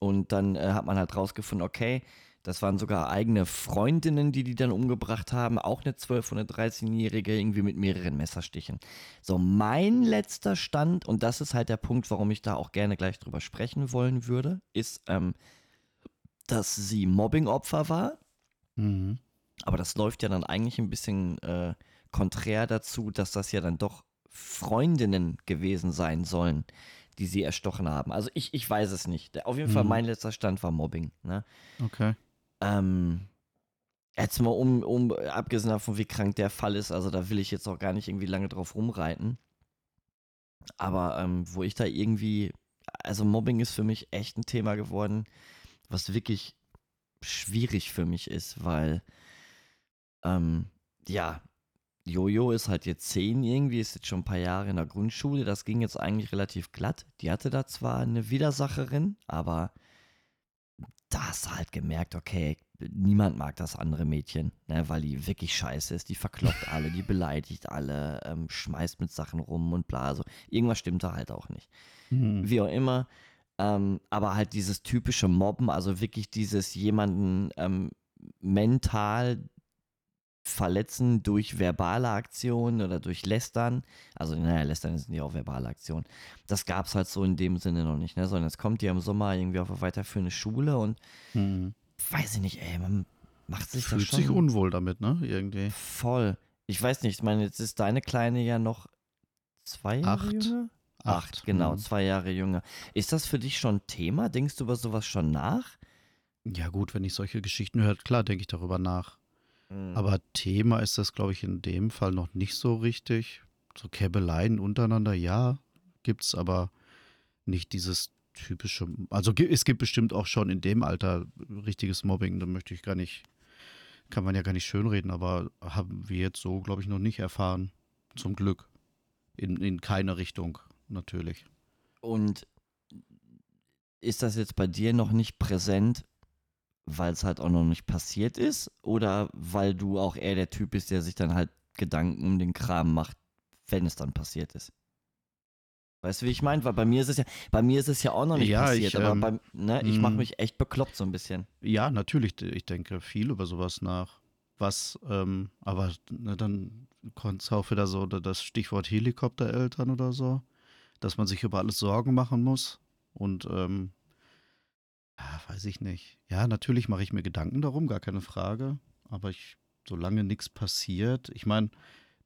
Und dann äh, hat man halt rausgefunden, okay, das waren sogar eigene Freundinnen, die die dann umgebracht haben. Auch eine 12- oder 13-Jährige, irgendwie mit mehreren Messerstichen. So, mein letzter Stand, und das ist halt der Punkt, warum ich da auch gerne gleich drüber sprechen wollen würde, ist, ähm, dass sie Mobbing-Opfer war. Mhm. Aber das läuft ja dann eigentlich ein bisschen äh, konträr dazu, dass das ja dann doch Freundinnen gewesen sein sollen, die sie erstochen haben. Also ich, ich weiß es nicht. Auf jeden Fall, Mhm. mein letzter Stand war Mobbing. Ne? Okay. Ähm, jetzt mal um, um, abgesehen davon, wie krank der Fall ist, also da will ich jetzt auch gar nicht irgendwie lange drauf rumreiten. Aber ähm, wo ich da irgendwie, also Mobbing ist für mich echt ein Thema geworden, was wirklich schwierig für mich ist, weil, ähm, ja, Jojo ist halt jetzt zehn irgendwie, ist jetzt schon ein paar Jahre in der Grundschule. Das ging jetzt eigentlich relativ glatt. Die hatte da zwar eine Widersacherin, aber da hast du halt gemerkt, okay, niemand mag das andere Mädchen, ne, weil die wirklich scheiße ist. Die verkloppt alle, die beleidigt alle, ähm, schmeißt mit Sachen rum und bla. Also irgendwas stimmt da halt auch nicht. Mhm. Wie auch immer. Ähm, aber halt dieses typische Mobben, also wirklich dieses jemanden ähm, mental verletzen durch verbale Aktionen oder durch Lästern. Also, naja, Lästern sind ja auch verbale Aktionen. Das gab es halt so in dem Sinne noch nicht, ne? Sondern jetzt kommt die im Sommer irgendwie auf eine weiterführende Schule und Mhm. weiß ich nicht, ey, man macht sich Fühlt sich unwohl damit, ne? Irgendwie. voll. Ich weiß nicht, ich meine, jetzt ist deine Kleine ja noch zwei Jahre Acht. jünger? Acht, genau, Mhm. zwei Jahre jünger. Ist das für dich schon Thema? Denkst du über sowas schon nach? Ja, gut, wenn ich solche Geschichten höre, klar, denke ich darüber nach. Mhm. Aber Thema ist das, glaube ich, in dem Fall noch nicht so richtig. So Käbeleien untereinander, ja, gibt's, aber nicht dieses typische. Also es gibt bestimmt auch schon in dem Alter richtiges Mobbing, da möchte ich gar nicht, kann man ja gar nicht schönreden, aber haben wir jetzt so, glaube ich, noch nicht erfahren. Zum Glück. In, in keine Richtung, natürlich. Und ist das jetzt bei dir noch nicht präsent, weil es halt auch noch nicht passiert ist? Oder weil du auch eher der Typ bist, der sich dann halt Gedanken um den Kram macht, wenn es dann passiert ist? Weißt du, wie ich meine? Weil bei mir ist es ja, bei mir ist es ja auch noch nicht Ja, passiert, ich, aber ähm, bei, ne, ich mache mm. mich echt bekloppt so ein bisschen. Ja, natürlich, ich denke viel über sowas nach. Was, ähm, aber ne, dann kommt es auch wieder so da- das Stichwort Helikoptereltern oder so, dass man sich über alles Sorgen machen muss. Und ähm, ja, weiß ich nicht. Ja, natürlich mache ich mir Gedanken darum, gar keine Frage. Aber ich, solange nichts passiert, ich meine,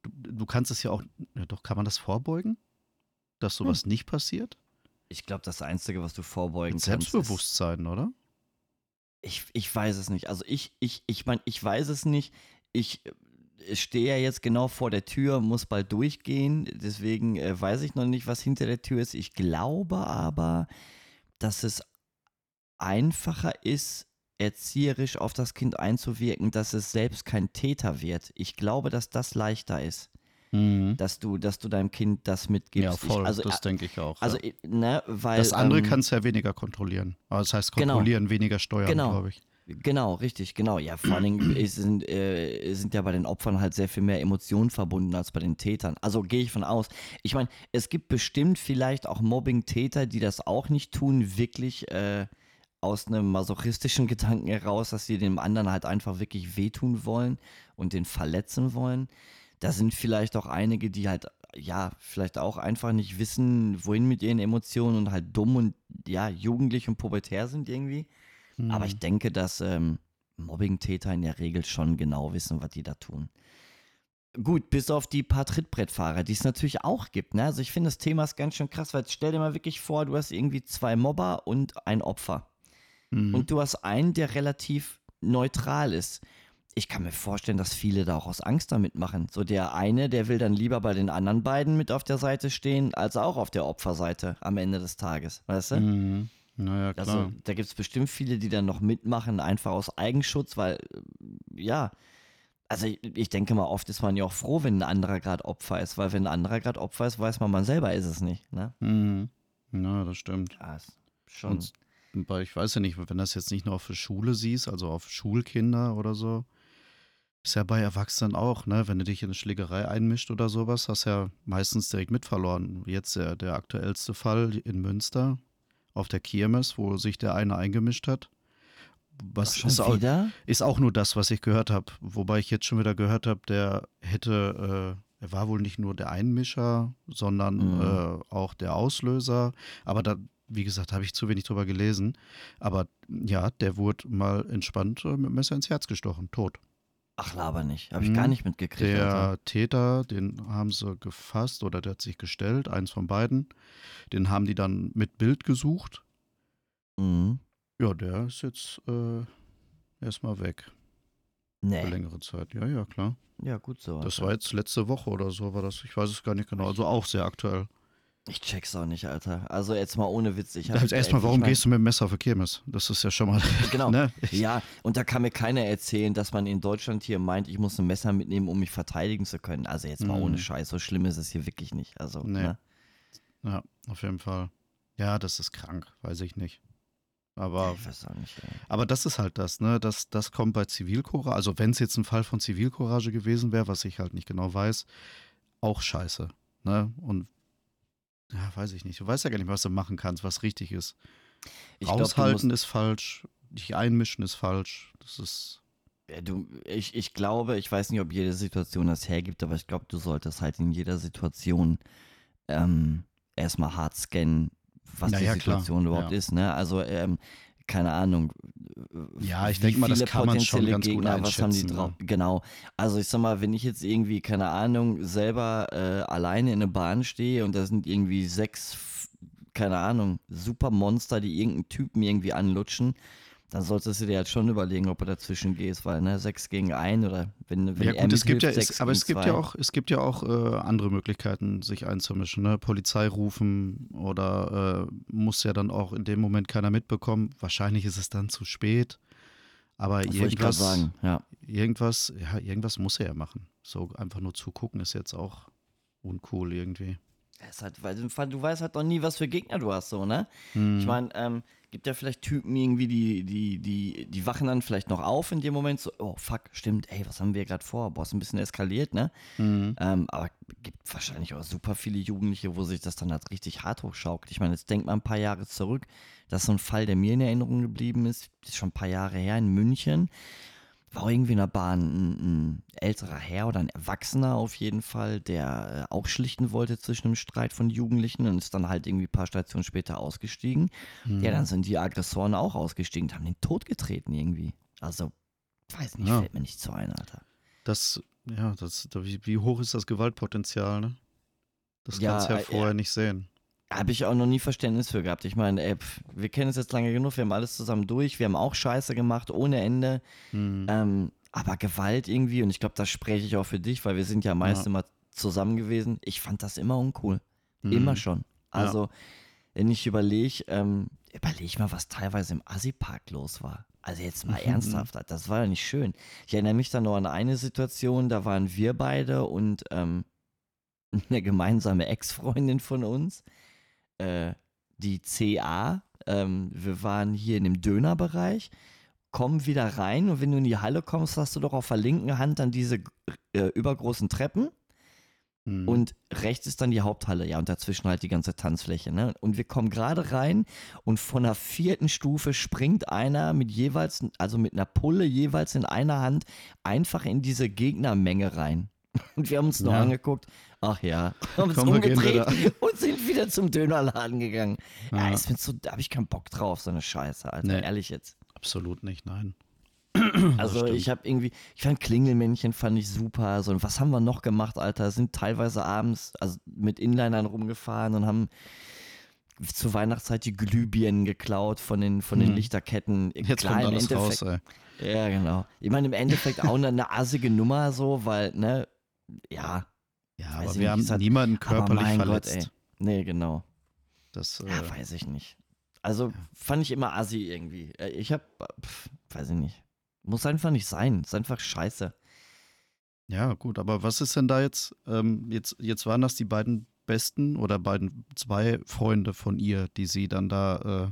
du, du kannst es ja auch, ja, doch, kann man das vorbeugen? Dass sowas nicht passiert? Ich glaube, das Einzige, was du vorbeugen Mit kannst, ist, Selbstbewusstsein, oder? Ich, ich weiß es nicht. Also ich, ich, ich meine, ich weiß es nicht. Ich äh, stehe ja jetzt genau vor der Tür, muss bald durchgehen. Deswegen äh, weiß ich noch nicht, was hinter der Tür ist. Ich glaube aber, dass es einfacher ist, erzieherisch auf das Kind einzuwirken, dass es selbst kein Täter wird. Ich glaube, dass das leichter ist, Mhm. dass du, dass du deinem Kind das mitgibst. Ja, Ich- voll, also, das denke ich auch. also, ja. ich- ne, weil Das andere ähm, kannst du ja weniger kontrollieren. Aber das heißt Genau. kontrollieren, weniger steuern, Genau. glaube ich. Genau, richtig, genau. Ja, vor allen Dingen ist- sind, äh, sind ja bei den Opfern halt sehr viel mehr Emotionen verbunden als bei den Tätern. Also gehe ich von aus. Ich meine, es gibt bestimmt vielleicht auch Mobbing-Täter, die das auch nicht tun, wirklich äh, aus einem masochistischen Gedanken heraus, dass sie dem anderen halt einfach wirklich wehtun wollen und den verletzen wollen. Da sind vielleicht auch einige, die halt, ja, vielleicht auch einfach nicht wissen, wohin mit ihren Emotionen und halt dumm und, ja, jugendlich und pubertär sind irgendwie. Aber Mhm. ich denke, dass ähm, Mobbing-Täter in der Regel schon genau wissen, was die da tun. Gut, bis auf die paar Trittbrettfahrer, die es natürlich auch gibt. Ne? Also ich finde, das Thema ist ganz schön krass, weil jetzt stell dir mal wirklich vor, du hast irgendwie zwei Mobber und ein Opfer. Mhm. Und du hast einen, der relativ neutral ist. Ich kann mir vorstellen, dass viele da auch aus Angst damit machen. So der eine, der will dann lieber bei den anderen beiden mit auf der Seite stehen, als auch auf der Opferseite am Ende des Tages. Weißt du? Mhm. Naja, klar. Also da gibt es bestimmt viele, die dann noch mitmachen, einfach aus Eigenschutz, weil, äh, ja, also ich, ich denke mal, oft ist man ja auch froh, wenn ein anderer gerade Opfer ist, weil wenn ein anderer gerade Opfer ist, weiß man, man selber ist es nicht. Ne? mhm. Na, das stimmt. Ja, ist schon. Und weil ich weiß ja nicht, wenn du das jetzt nicht nur auf Schule siehst, also auf Schulkinder oder so, Ist ja bei Erwachsenen auch, ne? Wenn du dich in eine Schlägerei einmischt oder sowas, hast ja meistens direkt mitverloren. Jetzt der, der aktuellste Fall in Münster auf der Kirmes, wo sich der eine eingemischt hat. Was Schon ist auch, ist auch nur das, was ich gehört habe. Wobei ich jetzt schon wieder gehört habe, der hätte, äh, er war wohl nicht nur der Einmischer, sondern Mhm. äh, auch der Auslöser. Aber da, wie gesagt, habe ich zu wenig drüber gelesen. Aber ja, der wurde mal entspannt äh, mit dem Messer ins Herz gestochen, tot. Ach, laber nicht. Habe ich Mhm. gar nicht mitgekriegt. Der Alter. Täter, den haben sie gefasst oder der hat sich gestellt, eins von beiden. Den haben die dann mit Bild gesucht. Mhm. Ja, der ist jetzt äh, erstmal weg für Nee. längere Zeit. Ja, ja, klar. Ja, gut so. Das war jetzt letzte Woche oder so, war das. Ich weiß es gar nicht genau. Also auch sehr aktuell. Ich check's auch nicht, Alter. Also jetzt mal ohne Witz. Ich hab, Also erstmal, ich warum mein- gehst du mit dem Messer auf die Kirmes? Das ist ja schon mal. Genau. ne? Ja, und da kann mir keiner erzählen, dass man in Deutschland hier meint, ich muss ein Messer mitnehmen, um mich verteidigen zu können. Also jetzt mal Mhm. ohne Scheiß, so schlimm ist es hier wirklich nicht. Also, Nee. ne? Ja, auf jeden Fall. Ja, das ist krank, weiß ich nicht. Aber ich weiß auch nicht. Ey. Aber das ist halt das, ne? Das, das kommt bei Zivilcourage. Also, wenn es jetzt ein Fall von Zivilcourage gewesen wäre, was ich halt nicht genau weiß, auch scheiße. Ne? Und ja, weiß ich nicht. Du weißt ja gar nicht, was du machen kannst, was richtig ist. Ich glaub, Raushalten musst- ist falsch, dich einmischen ist falsch. Das ist. Ja, du, ich, ich glaube, ich weiß nicht, ob jede Situation das hergibt, aber ich glaube, du solltest halt in jeder Situation ähm, erstmal hart scannen, was Na die ja, klar, Situation überhaupt ja. ist. Ne? Also, ähm, keine Ahnung. Ja, ich wie denk mal, das kann man schon ganz gut Gegner, was haben die einschätzen, drauf? ne? Genau. Also ich sag mal, wenn ich jetzt irgendwie, keine Ahnung, selber äh, alleine in eine Bahn stehe und da sind irgendwie sechs, keine Ahnung, Supermonster, die irgendeinen Typen irgendwie anlutschen, dann solltest du dir halt schon überlegen, ob du dazwischen gehst, weil, ne, sechs gegen ein oder wenn, wenn ja, gut, es gibt ja, mithilft, es, aber es gibt zwei. ja auch, es gibt ja auch äh, andere Möglichkeiten, sich einzumischen. Ne? Polizei rufen oder äh, muss ja dann auch in dem Moment keiner mitbekommen. Wahrscheinlich ist es dann zu spät. Aber Das irgendwas, sagen, ja. irgendwas, ja, irgendwas muss er ja machen. So einfach nur zugucken ist jetzt auch uncool irgendwie. Es halt, weil du, du weißt halt noch nie, was für Gegner du hast, so, ne? Hm. Ich meine, ähm, gibt ja vielleicht Typen irgendwie, die, die, die, die wachen dann vielleicht noch auf in dem Moment so, oh fuck, stimmt, ey, was haben wir gerade vor? Boah, ist ein bisschen eskaliert, ne? Mhm. Ähm, aber gibt wahrscheinlich auch super viele Jugendliche, wo sich das dann halt richtig hart hochschaukelt. Ich meine, jetzt denk mal ein paar Jahre zurück. Das ist so ein Fall, der mir in Erinnerung geblieben ist, ist schon ein paar Jahre her in München. War irgendwie in der Bahn ein, ein älterer Herr oder ein Erwachsener auf jeden Fall, der äh, auch schlichten wollte zwischen einem Streit von Jugendlichen und ist dann halt irgendwie ein paar Stationen später ausgestiegen. Mhm. Ja, dann sind die Aggressoren auch ausgestiegen, und haben den totgetreten irgendwie. Also, weiß nicht, Ja. fällt mir nicht so ein, Alter. Das, ja, das, da- wie, hoch ist das Gewaltpotenzial, ne? Das Ja, kannst du ja äh, vorher nicht sehen. Habe ich auch noch nie Verständnis für gehabt. Ich meine, ey, pf, wir kennen es jetzt lange genug, wir haben alles zusammen durch, wir haben auch Scheiße gemacht, ohne Ende. Mhm. Ähm, aber Gewalt irgendwie, und ich glaube, das spreche ich auch für dich, weil wir sind ja meist Ja. immer zusammen gewesen. Ich fand das immer uncool. Mhm. Immer schon. Also, wenn ich überlege, ähm, überleg mal, was teilweise im Assi-Park los war. Also jetzt mal Mhm. ernsthaft, das war ja nicht schön. Ich erinnere mich dann noch an eine Situation, da waren wir beide und ähm, eine gemeinsame Ex-Freundin von uns, äh, die CA. Ähm, wir waren hier in dem Dönerbereich, kommen wieder rein und wenn du in die Halle kommst, hast du doch auf der linken Hand dann diese äh, übergroßen Treppen. Mhm. Und rechts ist dann die Haupthalle, ja, und dazwischen halt die ganze Tanzfläche, ne? Und wir kommen gerade rein und von der vierten Stufe springt einer mit jeweils, also mit einer Pulle jeweils in einer Hand einfach in diese Gegnermenge rein. Und wir haben uns nur Ja. angeguckt, ach ja, haben uns Komm, umgedreht und sind wieder zum Dönerladen gegangen. Ja, Ja. so, da habe ich keinen Bock drauf, so eine Scheiße, Alter, Nee. ehrlich jetzt. Absolut nicht, nein. Also stimmt. ich habe irgendwie, ich fand Klingelmännchen fand ich super. So, und was haben wir noch gemacht, Alter? Sind teilweise abends also mit Inlinern rumgefahren und haben zur Weihnachtszeit die Glühbirnen geklaut von den, von den Hm. Lichterketten. Jetzt Klar, kommt alles raus, ey. Ja, genau. Ich meine, im Endeffekt auch eine, eine assige Nummer so, weil, ne, ja, Ja, aber wir nicht, haben halt- niemanden körperlich verletzt. Gott, ey. Nee, genau. Das, äh, Ja, weiß ich nicht. Also fand ich immer assi irgendwie. Äh, Ich hab, pf, weiß ich nicht. Muss einfach nicht sein. Ist einfach scheiße. Ja, gut, aber was ist denn da jetzt? Ähm, jetzt, jetzt waren das die beiden besten oder beiden zwei Freunde von ihr, die sie dann da äh,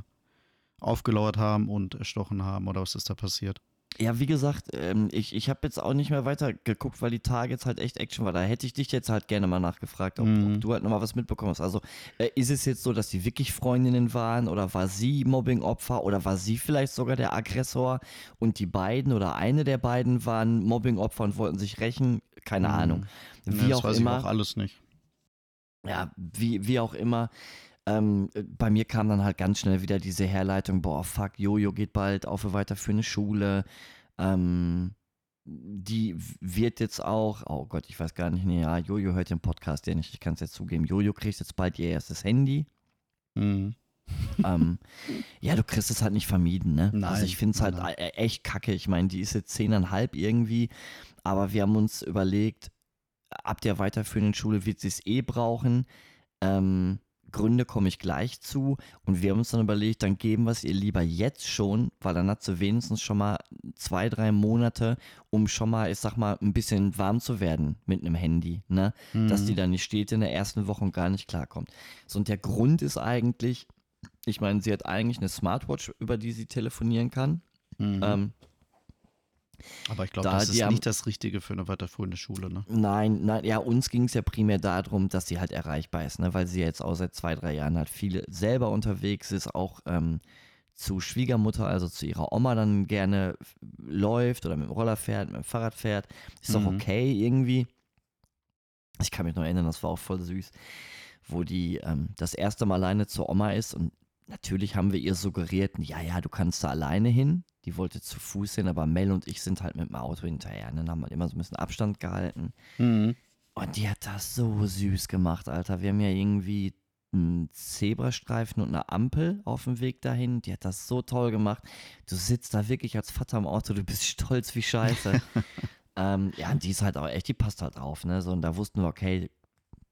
aufgelauert haben und erstochen haben oder was ist da passiert? Ja, wie gesagt, ähm, ich, ich habe jetzt auch nicht mehr weiter geguckt, weil die Tage jetzt halt echt Action war. Da hätte ich dich jetzt halt gerne mal nachgefragt, ob, Mhm. ob du halt nochmal was mitbekommen hast. Also äh, ist es jetzt so, dass die wirklich Freundinnen waren oder war sie Mobbingopfer oder war sie vielleicht sogar der Aggressor und die beiden oder eine der beiden waren Mobbingopfer und wollten sich rächen? Keine Mhm. Ahnung. Ja, Wie das auch weiß immer. ich auch alles nicht. ja, wie, wie auch immer, ähm, bei mir kam dann halt ganz schnell wieder diese Herleitung, boah, fuck, Jojo geht bald auf weiter für eine Schule. Ähm, die wird jetzt auch, oh Gott, ich weiß gar nicht, nee, ja, Jojo hört den Podcast ja nicht, ich kann es jetzt zugeben. Jojo kriegt jetzt bald ihr erstes Handy. Mhm. ähm, ja, du kriegst es halt nicht vermieden, ne? also Nein, ich finde es halt nein, e- echt kacke. Ich meine, die ist jetzt zehneinhalb irgendwie, aber wir haben uns überlegt, ab der weiterführenden Schule wird sie es eh brauchen. Ähm, Gründe komme ich gleich zu. Und wir haben uns dann überlegt, dann geben wir es ihr lieber jetzt schon, weil dann hat sie wenigstens schon mal zwei, drei Monate, um schon mal, ich sag mal, ein bisschen warm zu werden mit einem Handy, ne? Dass die Mhm. dann nicht steht in der ersten Woche und gar nicht klarkommt. So, und der Grund ist eigentlich, ich meine, sie hat eigentlich eine Smartwatch, über die sie telefonieren kann. Mhm. Ähm, Aber ich glaube, da das ist haben- nicht das Richtige für eine weiterführende Schule, ne? Nein, nein, ja, uns ging es ja primär darum, dass sie halt erreichbar ist, ne? weil sie jetzt auch seit zwei, drei Jahren halt viel selber unterwegs ist, auch ähm, zu Schwiegermutter, also zu ihrer Oma dann gerne läuft oder mit dem Roller fährt, mit dem Fahrrad fährt. Ist doch Mhm. okay irgendwie. Ich kann mich noch erinnern, das war auch voll süß, wo die ähm, das erste Mal alleine zur Oma ist und natürlich haben wir ihr suggeriert, ja, ja, du kannst da alleine hin. Die wollte zu Fuß hin, aber Mel und ich sind halt mit dem Auto hinterher. ne? Dann haben wir immer so ein bisschen Abstand gehalten. Mhm. Und die hat das so süß gemacht, Alter. Wir haben ja irgendwie einen Zebrastreifen und eine Ampel auf dem Weg dahin. Die hat das so toll gemacht. Du sitzt da wirklich als Vater im Auto, du bist stolz wie Scheiße. ähm, ja, und die ist halt auch echt, die passt halt drauf, ne? So, und da wussten wir, okay,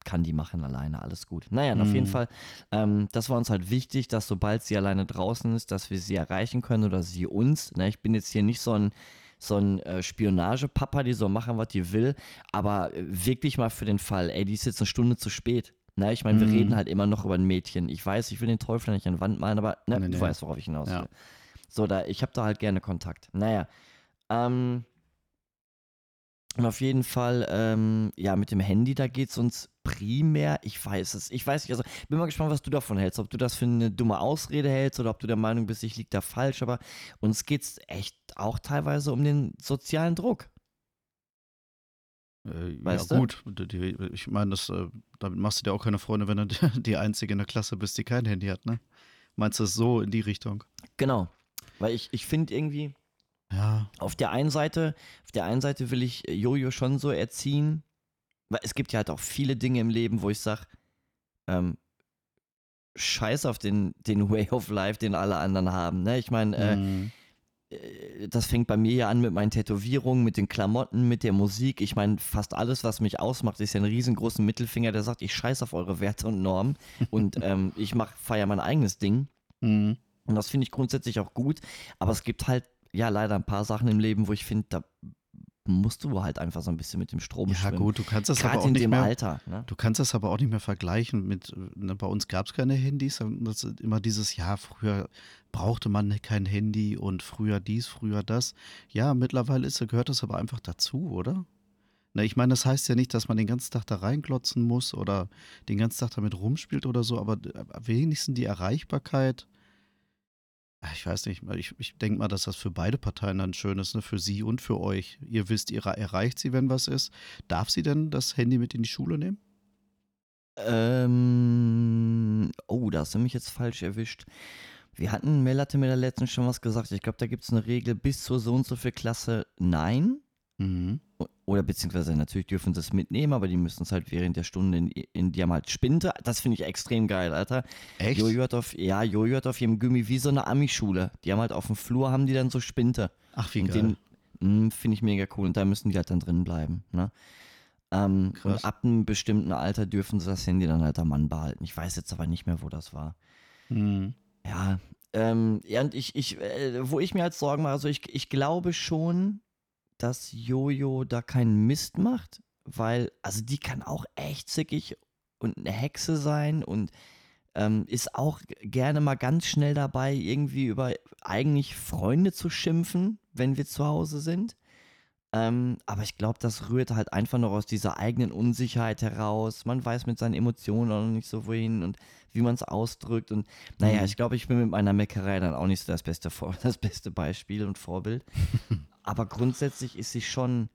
kann die machen alleine, alles gut. Naja, und auf jeden Mhm. Fall, ähm, das war uns halt wichtig, dass sobald sie alleine draußen ist, dass wir sie erreichen können oder sie uns. Ne? Ich bin jetzt hier nicht so ein, so ein äh, Spionagepapa, die so machen, was die will, aber äh, wirklich mal für den Fall, ey, die ist jetzt eine Stunde zu spät. Ne? Ich meine, wir Mhm. reden halt immer noch über ein Mädchen. Ich weiß, ich will den Teufel nicht an die Wand malen, aber ne, Nee, du nee. weißt, worauf ich hinaus will. Ja. So, da, ich habe da halt gerne Kontakt. Naja, ähm, und auf jeden Fall, ähm, ja, mit dem Handy, da geht es uns primär, ich weiß es, ich weiß nicht, also bin mal gespannt, was du davon hältst, ob du das für eine dumme Ausrede hältst oder ob du der Meinung bist, ich liege da falsch, aber uns geht es echt auch teilweise um den sozialen Druck. Äh, Weißt ja, du? gut. Ich meine, das, äh, damit machst du dir auch keine Freunde, wenn du die- die Einzige in der Klasse bist, die kein Handy hat, ne? Meinst du es so in die Richtung? Genau, weil ich, ich finde irgendwie, Ja. auf der einen Seite, auf der einen Seite will ich Jojo schon so erziehen, weil es gibt ja halt auch viele Dinge im Leben, wo ich sage, ähm, scheiß auf den, den Way of Life, den alle anderen haben. Ne? Ich meine, äh, Mhm. äh, das fängt bei mir ja an mit meinen Tätowierungen, mit den Klamotten, mit der Musik. Ich meine, fast alles, was mich ausmacht, ist ja ein riesengroßen Mittelfinger, der sagt, ich scheiß auf eure Werte und Normen und ähm, ich mach, feier mein eigenes Ding. Mhm. Und das finde ich grundsätzlich auch gut. Aber es gibt halt, ja, leider ein paar Sachen im Leben, wo ich finde, da musst du halt einfach so ein bisschen mit dem Strom Ja, schwimmen. gut, du kannst das aber Gerade auch in nicht dem mehr. Alter. Ne? Du kannst das aber auch nicht mehr vergleichen mit, ne, bei uns gab es keine Handys. Das ist immer dieses, ja, früher brauchte man kein Handy und früher dies, früher das. Ja, mittlerweile ist, gehört das aber einfach dazu, oder? Ne, ich meine, das heißt ja nicht, dass man den ganzen Tag da reinklotzen muss oder den ganzen Tag damit rumspielt oder so, aber äh, wenigstens die Erreichbarkeit. Ah, Ich weiß nicht, ich, ich denke mal, dass das für beide Parteien dann schön ist, ne? für sie und für euch. Ihr wisst, ihr erreicht sie, wenn was ist. Darf sie denn das Handy mit in die Schule nehmen? Ähm, oh, da hast du mich jetzt falsch erwischt. Wir hatten, Mel hatte mir da letztens schon was gesagt. Ich glaube, da gibt es eine Regel bis zur so und so viel Klasse nein. Mhm. Oder beziehungsweise natürlich dürfen sie es mitnehmen, aber die müssen es halt während der Stunde in, in die haben halt Spinte. Das finde ich extrem geil, Alter. Echt? Jojo hat auf, ja, Jojo hat auf ihrem Gummi wie so eine Ami-Schule. Die haben halt auf dem Flur haben die dann so Spinte. Ach, wie und geil. den finde ich mega cool. Und da müssen die halt dann drin bleiben. Ne? Ähm, und ab einem bestimmten Alter dürfen sie das Handy dann halt am Mann behalten. Ich weiß jetzt aber nicht mehr, wo das war. Mhm. Ja, ähm, ja, und ich, ich, äh, wo ich mir halt Sorgen mache, also ich, ich glaube schon, dass Jojo da keinen Mist macht, weil, also die kann auch echt zickig und eine Hexe sein und ähm, ist auch gerne mal ganz schnell dabei, irgendwie über eigentlich Freunde zu schimpfen, wenn wir zu Hause sind. Ähm, aber ich glaube, das rührt halt einfach noch aus dieser eigenen Unsicherheit heraus. Man weiß mit seinen Emotionen auch noch nicht so wohin und wie man es ausdrückt. Und naja, Mhm. ich glaube, ich bin mit meiner Meckerei dann auch nicht so das beste, Vor das beste Beispiel und Vorbild. aber grundsätzlich ist sie schon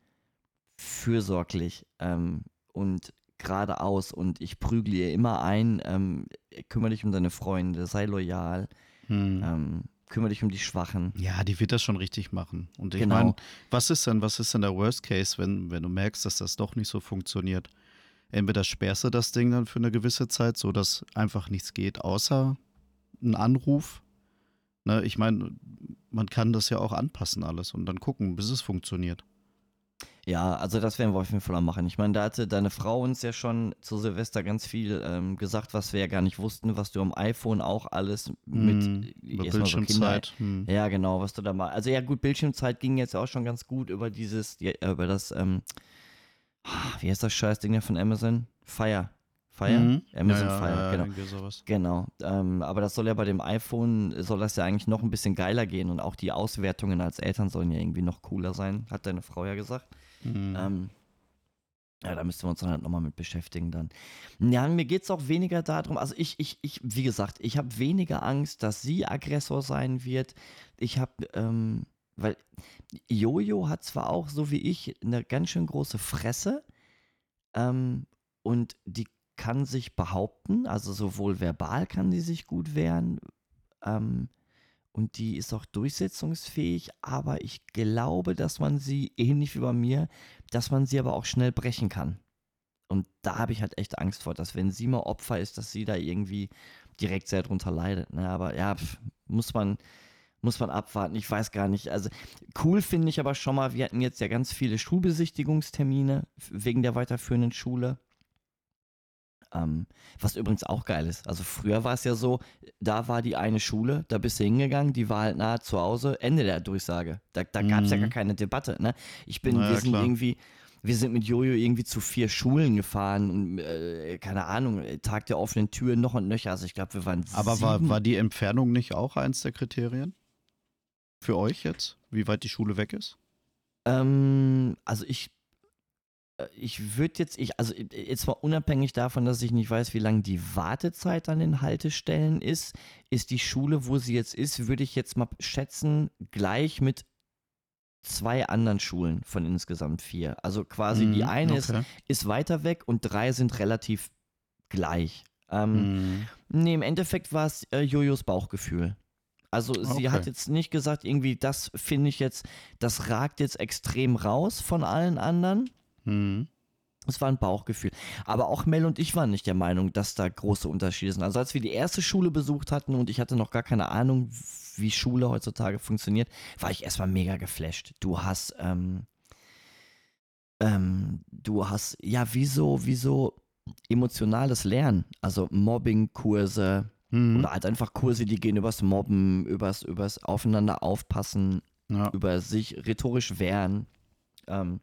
fürsorglich ähm, und geradeaus und ich prügle ihr immer ein, ähm, kümmere dich um deine Freunde, sei loyal, Hm. ähm, kümmere dich um die Schwachen. Ja, die wird das schon richtig machen. Und ich Genau. meine, was ist denn, was ist denn der Worst Case, wenn, wenn du merkst, dass das doch nicht so funktioniert? Entweder sperrst du das Ding dann für eine gewisse Zeit, sodass einfach nichts geht, außer ein Anruf. Ne, ich meine, man kann das ja auch anpassen alles und dann gucken, bis es funktioniert. Ja, also das werden wir auf jeden Fall machen. Ich meine, da hatte deine Frau uns ja schon zu Silvester ganz viel ähm, gesagt, was wir ja gar nicht wussten, was du am iPhone auch alles mit über erstmal so Bildschirmzeit. hm. Ja, genau, was du da mal. Also ja, gut, Bildschirmzeit ging jetzt auch schon ganz gut über dieses, ja, über das, ähm, wie heißt das Scheißding da von Amazon? Fire. Fire? Mhm. Amazon ja, Fire, ja, genau. Genau, ähm, aber das soll ja bei dem iPhone, soll das ja eigentlich noch ein bisschen geiler gehen und auch die Auswertungen als Eltern sollen ja irgendwie noch cooler sein, hat deine Frau ja gesagt. Hm. Ähm, ja, da müssten wir uns dann halt nochmal mit beschäftigen dann. Ja, mir geht es auch weniger darum, also ich, ich, ich, wie gesagt, ich habe weniger Angst, dass sie Aggressor sein wird. Ich habe, ähm, weil Jojo hat zwar auch, so wie ich, eine ganz schön große Fresse ähm, und die kann sich behaupten, also sowohl verbal kann die sich gut wehren ähm, und die ist auch durchsetzungsfähig, aber ich glaube, dass man sie, ähnlich wie bei mir, dass man sie aber auch schnell brechen kann. Und da habe ich halt echt Angst vor, dass wenn sie mal Opfer ist, dass sie da irgendwie direkt sehr drunter leidet. Ne? Aber ja, pf, muss man, muss man abwarten. Ich weiß gar nicht. Also cool finde ich aber schon mal, wir hatten jetzt ja ganz viele Schulbesichtigungstermine wegen der weiterführenden Schule. Ähm, was übrigens auch geil ist. Also früher war es ja so, da war die eine Schule, da bist du hingegangen, die war halt nahe zu Hause, Ende der Durchsage. Da, da gab es ja Mhm. gar keine Debatte. Ne? Ich bin, Na wir sind klar. irgendwie, wir sind mit Jojo irgendwie zu vier Schulen gefahren und äh, keine Ahnung, Tag der offenen Tür noch und nöcher. Also ich glaube, wir waren Aber war, sieben- war die Entfernung nicht auch eins der Kriterien? Für euch jetzt? Wie weit die Schule weg ist? Ähm, also ich, ich würde jetzt, ich, also äh, jetzt mal unabhängig davon, dass ich nicht weiß, wie lang die Wartezeit an den Haltestellen ist, ist die Schule, wo sie jetzt ist, würde ich jetzt mal schätzen, gleich mit zwei anderen Schulen von insgesamt vier. Also quasi die Mhm, eine ist, okay. ist weiter weg und drei sind relativ gleich. Ähm, Mhm. Nee, im Endeffekt war es äh, Jojos Bauchgefühl. Also sie Okay. hat jetzt nicht gesagt, irgendwie, das finde ich jetzt, das ragt jetzt extrem raus von allen anderen. Mhm. Es war ein Bauchgefühl. Aber auch Mel und ich waren nicht der Meinung, dass da große Unterschiede sind. Also als wir die erste Schule besucht hatten und ich hatte noch gar keine Ahnung, wie Schule heutzutage funktioniert, war ich erstmal mega geflasht. Du hast, ähm, ähm, du hast, ja, wieso, wieso emotionales Lernen, also Mobbingkurse Mhm. oder halt einfach Kurse, die gehen übers Mobben, übers, übers Aufeinander aufpassen, Ja. über sich rhetorisch wehren, ähm,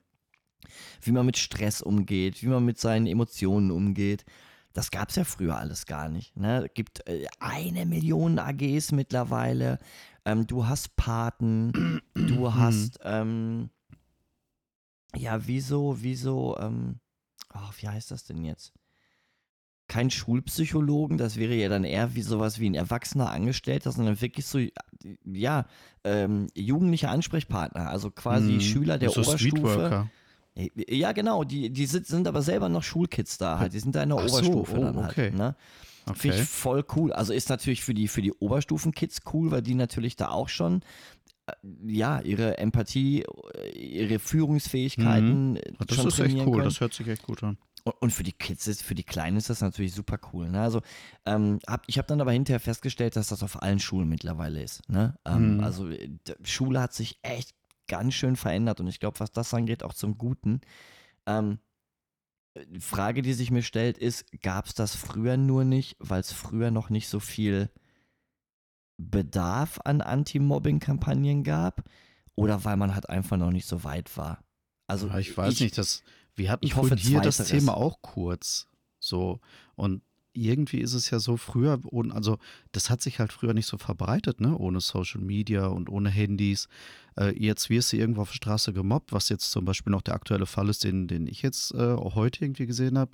wie man mit Stress umgeht, wie man mit seinen Emotionen umgeht. Das gab es ja früher alles gar nicht. Ne? Es gibt äh, eine Million AGs mittlerweile. Ähm, du hast Paten, du hast, ähm, ja, wieso, wieso, ähm, oh, wie heißt das denn jetzt? Kein Schulpsychologen, das wäre ja dann eher wie sowas wie ein erwachsener Angestellter, sondern wirklich so, ja, ähm, jugendliche Ansprechpartner, also quasi Mhm. Schüler der so Oberstufe. Streetworker. Ja, genau, die, die sind, sind aber selber noch Schulkids da halt. Die sind da in der Ach so, Oberstufe oh, dann okay. halt. Ne? Finde Okay. ich voll cool. Also ist natürlich für die, für die Oberstufenkids cool, weil die natürlich da auch schon äh, ja, ihre Empathie, äh, ihre Führungsfähigkeiten äh, Das schon ist echt cool, können. das hört sich echt gut an. Und, für die Kids ist, für die Kleinen ist das natürlich super cool. Ne? Also ähm, hab, ich habe dann aber hinterher festgestellt, dass das auf allen Schulen mittlerweile ist. Ne? Ähm, Mhm. Also äh, Schule hat sich echt ganz schön verändert und ich glaube, was das angeht, auch zum Guten. Ähm, die Frage, die sich mir stellt, ist, gab es das früher nur nicht, weil es früher noch nicht so viel Bedarf an Anti-Mobbing-Kampagnen gab oder weil man halt einfach noch nicht so weit war? Also ich weiß nicht, das, wir hatten ich hoffe, hier das. Thema auch kurz. So. Und irgendwie ist es ja so früher, ohne, also das hat sich halt früher nicht so verbreitet, ne? Ohne Social Media und ohne Handys. Äh, jetzt wirst du irgendwo auf der Straße gemobbt, was jetzt zum Beispiel noch der aktuelle Fall ist, den, den ich jetzt äh, heute irgendwie gesehen habe,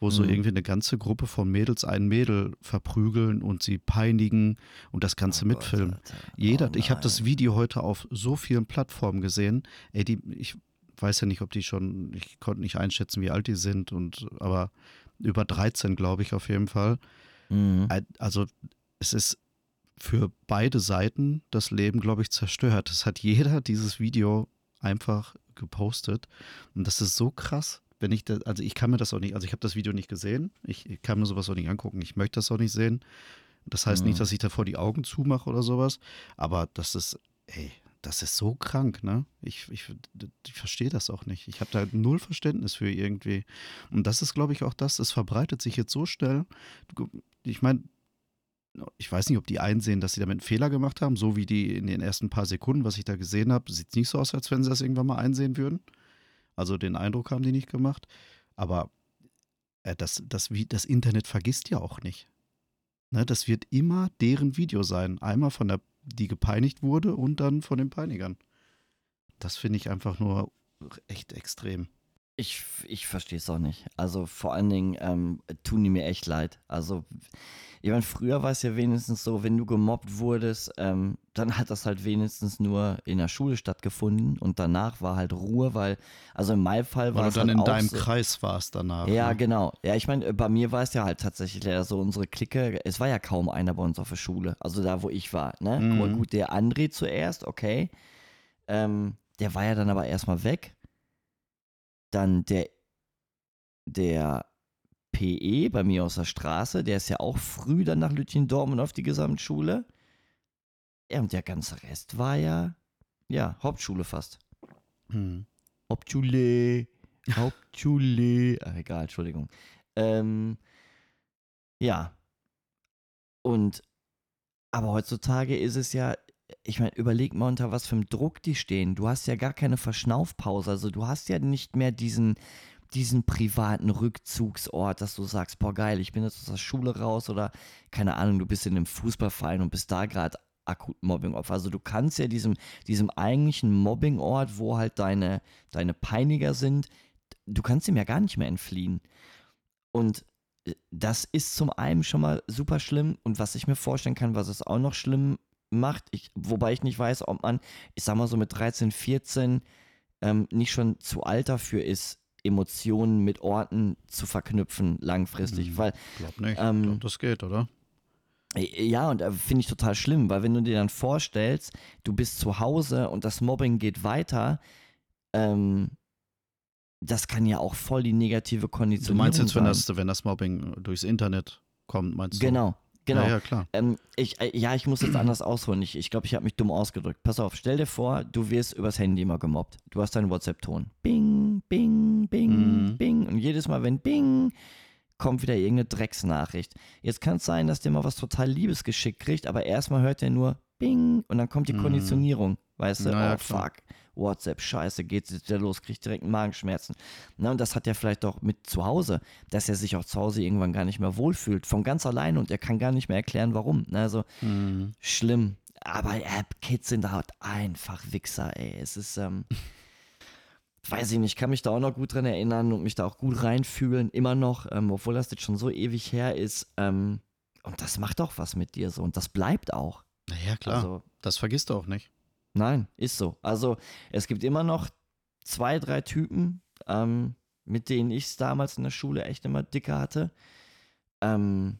wo so Mhm. irgendwie eine ganze Gruppe von Mädels ein Mädel verprügeln und sie peinigen und das Ganze Oh Gott, mitfilmen. Alter. Jeder, Oh ich habe das. Video heute auf so vielen Plattformen gesehen. Ey, die, ich weiß ja nicht, ob die schon, ich konnte nicht einschätzen, wie alt die sind und aber über 13, glaube ich, auf jeden Fall. Mhm. Also es ist für beide Seiten das Leben, glaube ich, zerstört. Es hat jeder dieses Video einfach gepostet und das ist so krass. Wenn ich das, also ich kann mir das auch nicht, also ich habe das Video nicht gesehen, ich, ich kann mir sowas auch nicht angucken, ich möchte das auch nicht sehen. Das heißt Mhm. nicht, dass ich davor die Augen zumache oder sowas, aber das ist, ey, das ist so krank, ne? Ich, ich, ich verstehe das auch nicht. Ich habe da null Verständnis für irgendwie. Und das ist, glaube ich, auch das, es verbreitet sich jetzt so schnell. Ich meine, ich weiß nicht, ob die einsehen, dass sie damit einen Fehler gemacht haben, so wie die in den ersten paar Sekunden, was ich da gesehen habe, sieht nicht so aus, als wenn sie das irgendwann mal einsehen würden. Also den Eindruck haben die nicht gemacht. Aber äh, das, das, wie, das Internet vergisst ja auch nicht. Ne, das wird immer deren Video sein. Einmal von der, die gepeinigt wurde und dann von den Peinigern. Das finde ich einfach nur echt extrem. Ich, ich verstehe es auch nicht. Also vor allen Dingen ähm, tun die mir echt leid. Also ich meine, früher war es ja wenigstens so, wenn du gemobbt wurdest, ähm, dann hat das halt wenigstens nur in der Schule stattgefunden und danach war halt Ruhe, weil, also in meinem Fall war es dann halt in deinem so, Kreis warst danach. Ja, ne? genau. Ja, ich meine, bei mir war es ja halt tatsächlich so, unsere Clique, es war ja kaum einer bei uns auf der Schule, also da, wo ich war, ne? Mhm. Gut, Gut, der André zuerst, okay. Ähm, der war ja dann aber erstmal weg. Dann der, der PE bei mir aus der Straße, der ist ja auch früh dann nach Lütgendorf auf die Gesamtschule. Ja, und der ganze Rest war ja, ja, Hauptschule fast. Hm. Hauptschule, Hauptschule. Ach, egal, Entschuldigung. Ähm, ja. Und, aber heutzutage ist es ja, ich meine, überleg mal, unter was für einem Druck die stehen. Du hast ja gar keine Verschnaufpause. Also du hast ja nicht mehr diesen, diesen privaten Rückzugsort, dass du sagst, boah geil, ich bin jetzt aus der Schule raus oder keine Ahnung, du bist in einem Fußballverein und bist da gerade akut Mobbingopfer. Also du kannst ja diesem, diesem eigentlichen Mobbingort, wo halt deine, deine Peiniger sind, du kannst ihm ja gar nicht mehr entfliehen. Und äh, das ist zum einen schon mal super schlimm und was ich mir vorstellen kann, was es auch noch schlimm macht, ich, wobei ich nicht weiß, ob man, ich sag mal so mit 13, 14 ähm, nicht schon zu alt dafür ist, Emotionen mit Orten zu verknüpfen langfristig, Mhm. weil Glaub nicht. Ähm, Glaub, das geht, oder? äh, ja, und äh, finde ich total schlimm, weil wenn du dir dann vorstellst, du bist zu Hause und das Mobbing geht weiter, ähm, das kann ja auch voll die negative Du Konditionierung meinst jetzt, wenn sein. das, wenn das Mobbing durchs Internet kommt, meinst du? Genau, genau. Ja, ja, klar. Ähm, ich, äh, ja, ich muss jetzt anders ausholen. Ich, ich glaube, ich habe mich dumm ausgedrückt. Pass auf, stell dir vor, du wirst übers Handy immer gemobbt. Du hast deinen WhatsApp-Ton. Bing, bing, bing, Mhm. bing. Und jedes Mal, wenn bing, kommt wieder irgendeine Drecksnachricht. Jetzt kann es sein, dass der mal was total Liebes geschickt kriegt, aber erstmal hört er nur bing und dann kommt die Mhm. Konditionierung. Weißt du, Na ja, oh klar. fuck, WhatsApp, scheiße, geht's jetzt wieder los, kriegt direkt Magenschmerzen. Na, und das hat er vielleicht auch mit zu Hause, dass er sich auch zu Hause irgendwann gar nicht mehr wohlfühlt, von ganz alleine und er kann gar nicht mehr erklären, warum. Na, Also, Mhm. schlimm. Aber äh, Kids sind halt einfach Wichser, ey. Es ist, ähm, weiß ich nicht, kann mich da auch noch gut dran erinnern und mich da auch gut reinfühlen, immer noch, ähm, obwohl das jetzt schon so ewig her ist. Ähm, und das macht auch was mit dir so und das bleibt auch. Naja, klar. Also, das vergisst du auch nicht. Nein, ist so. Also, es gibt immer noch zwei, drei Typen, ähm, mit denen ich es damals in der Schule echt immer dicker hatte. Ähm,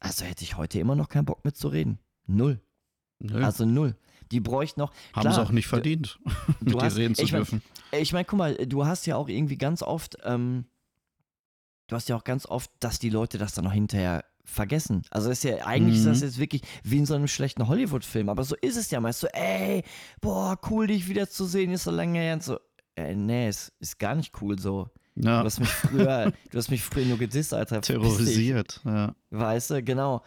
also hätte ich heute immer noch keinen Bock mitzureden. Null. Nö. Also null. Die bräuchten noch. Haben sie auch nicht du- verdient, mit dir hast- reden zu ich mein, dürfen. Ich meine, guck mal, du hast ja auch irgendwie ganz oft, ähm, du hast ja auch ganz oft, dass die Leute das dann noch hinterher vergessen. Also ist ja, eigentlich ist das Mhm. jetzt wirklich wie in so einem schlechten Hollywood-Film, aber so ist es ja meist so, ey, boah, cool, dich wiederzusehen, ist so lange her und so. Äh, nee, es ist gar nicht cool so. Ja, Du hast mich früher, du hast mich früher nur gedisst, Alter. terrorisiert. Ja. Weißt du, genau.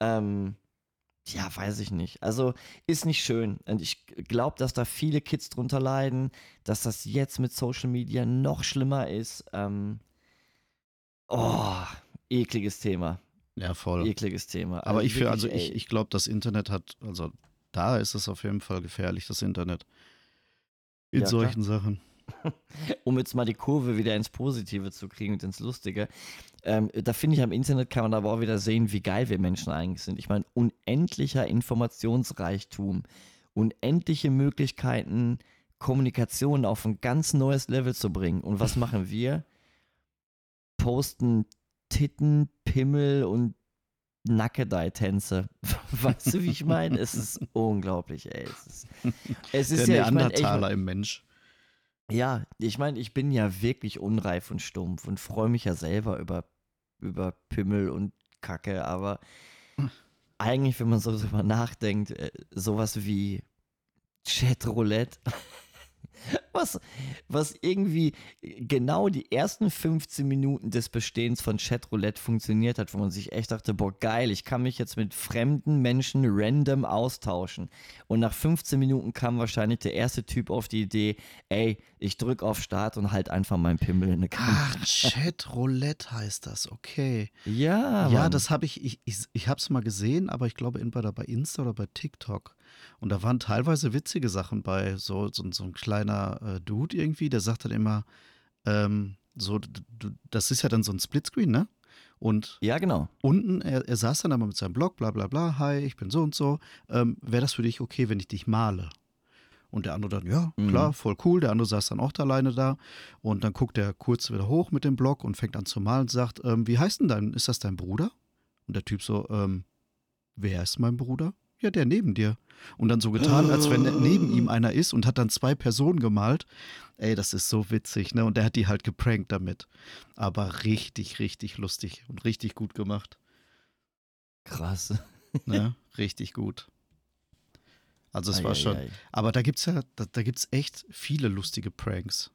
Ähm, ja, weiß ich nicht. Also ist nicht schön. Und ich glaube, dass da viele Kids drunter leiden, dass das jetzt mit Social Media noch schlimmer ist. Ähm, oh, ekliges Thema. Ja, voll. Ekliges Thema. Aber ich, für, also wirklich, ich, ich glaube, das Internet hat, also da ist es auf jeden Fall gefährlich, das Internet. In Ja, klar. solchen Sachen. um jetzt mal die Kurve wieder ins Positive zu kriegen und ins Lustige, ähm, da finde ich, am Internet kann man aber auch wieder sehen, wie geil wir Menschen eigentlich sind. Ich meine, unendlicher Informationsreichtum, unendliche Möglichkeiten, Kommunikation auf ein ganz neues Level zu bringen. Und was machen wir? Posten Titten, Pimmel und Nackedei-Tänze. Weißt du, wie ich meine? Es ist unglaublich, ey. Es ist, es ist Der ja, ich meine, Neandertaler im Mensch. ja, ich meine, ich bin ja wirklich unreif und stumpf und freue mich ja selber über, über Pimmel und Kacke, aber eigentlich, wenn man so drüber nachdenkt, äh, sowas wie Chatroulette, was, was irgendwie genau die ersten 15 Minuten des Bestehens von Chatroulette funktioniert hat, wo man sich echt dachte, boah, geil, ich kann mich jetzt mit fremden Menschen random austauschen. Und nach 15 Minuten kam wahrscheinlich der erste Typ auf die Idee, ey, ich drück auf Start und halt einfach meinen Pimmel in eine Kamera. Ach, Chatroulette heißt das, okay. Ja, ja, Mann. das habe ich, ich, ich, ich habe es mal gesehen, aber ich glaube entweder bei Insta oder bei TikTok. Und da waren teilweise witzige Sachen bei, so, so, so ein kleiner äh, Dude irgendwie, der sagt dann immer, ähm, so, das ist ja dann so ein Splitscreen, ne? Und Ja, genau. unten, er, er saß dann aber mit seinem Blog, bla bla bla, hi, ich bin so und so. Ähm, Wäre das für dich okay, wenn ich dich male? Und der andere dann, ja, Mhm. klar, voll cool. Der andere saß dann auch da alleine da. Und dann guckt er kurz wieder hoch mit dem Blog und fängt an zu malen und sagt, ähm, wie heißt denn dein, ist das dein Bruder? Und der Typ so, ähm, wer ist mein Bruder? Ja, der neben dir. Und dann so getan, als wenn neben ihm einer ist und hat dann zwei Personen gemalt. Ey, das ist so witzig, ne? Und der hat die halt geprankt damit. Aber richtig, richtig lustig und richtig gut gemacht. Krass. Ne? Richtig gut. Also es war schon. Eieiei. Aber da gibt's ja, da, da gibt's echt viele lustige Pranks.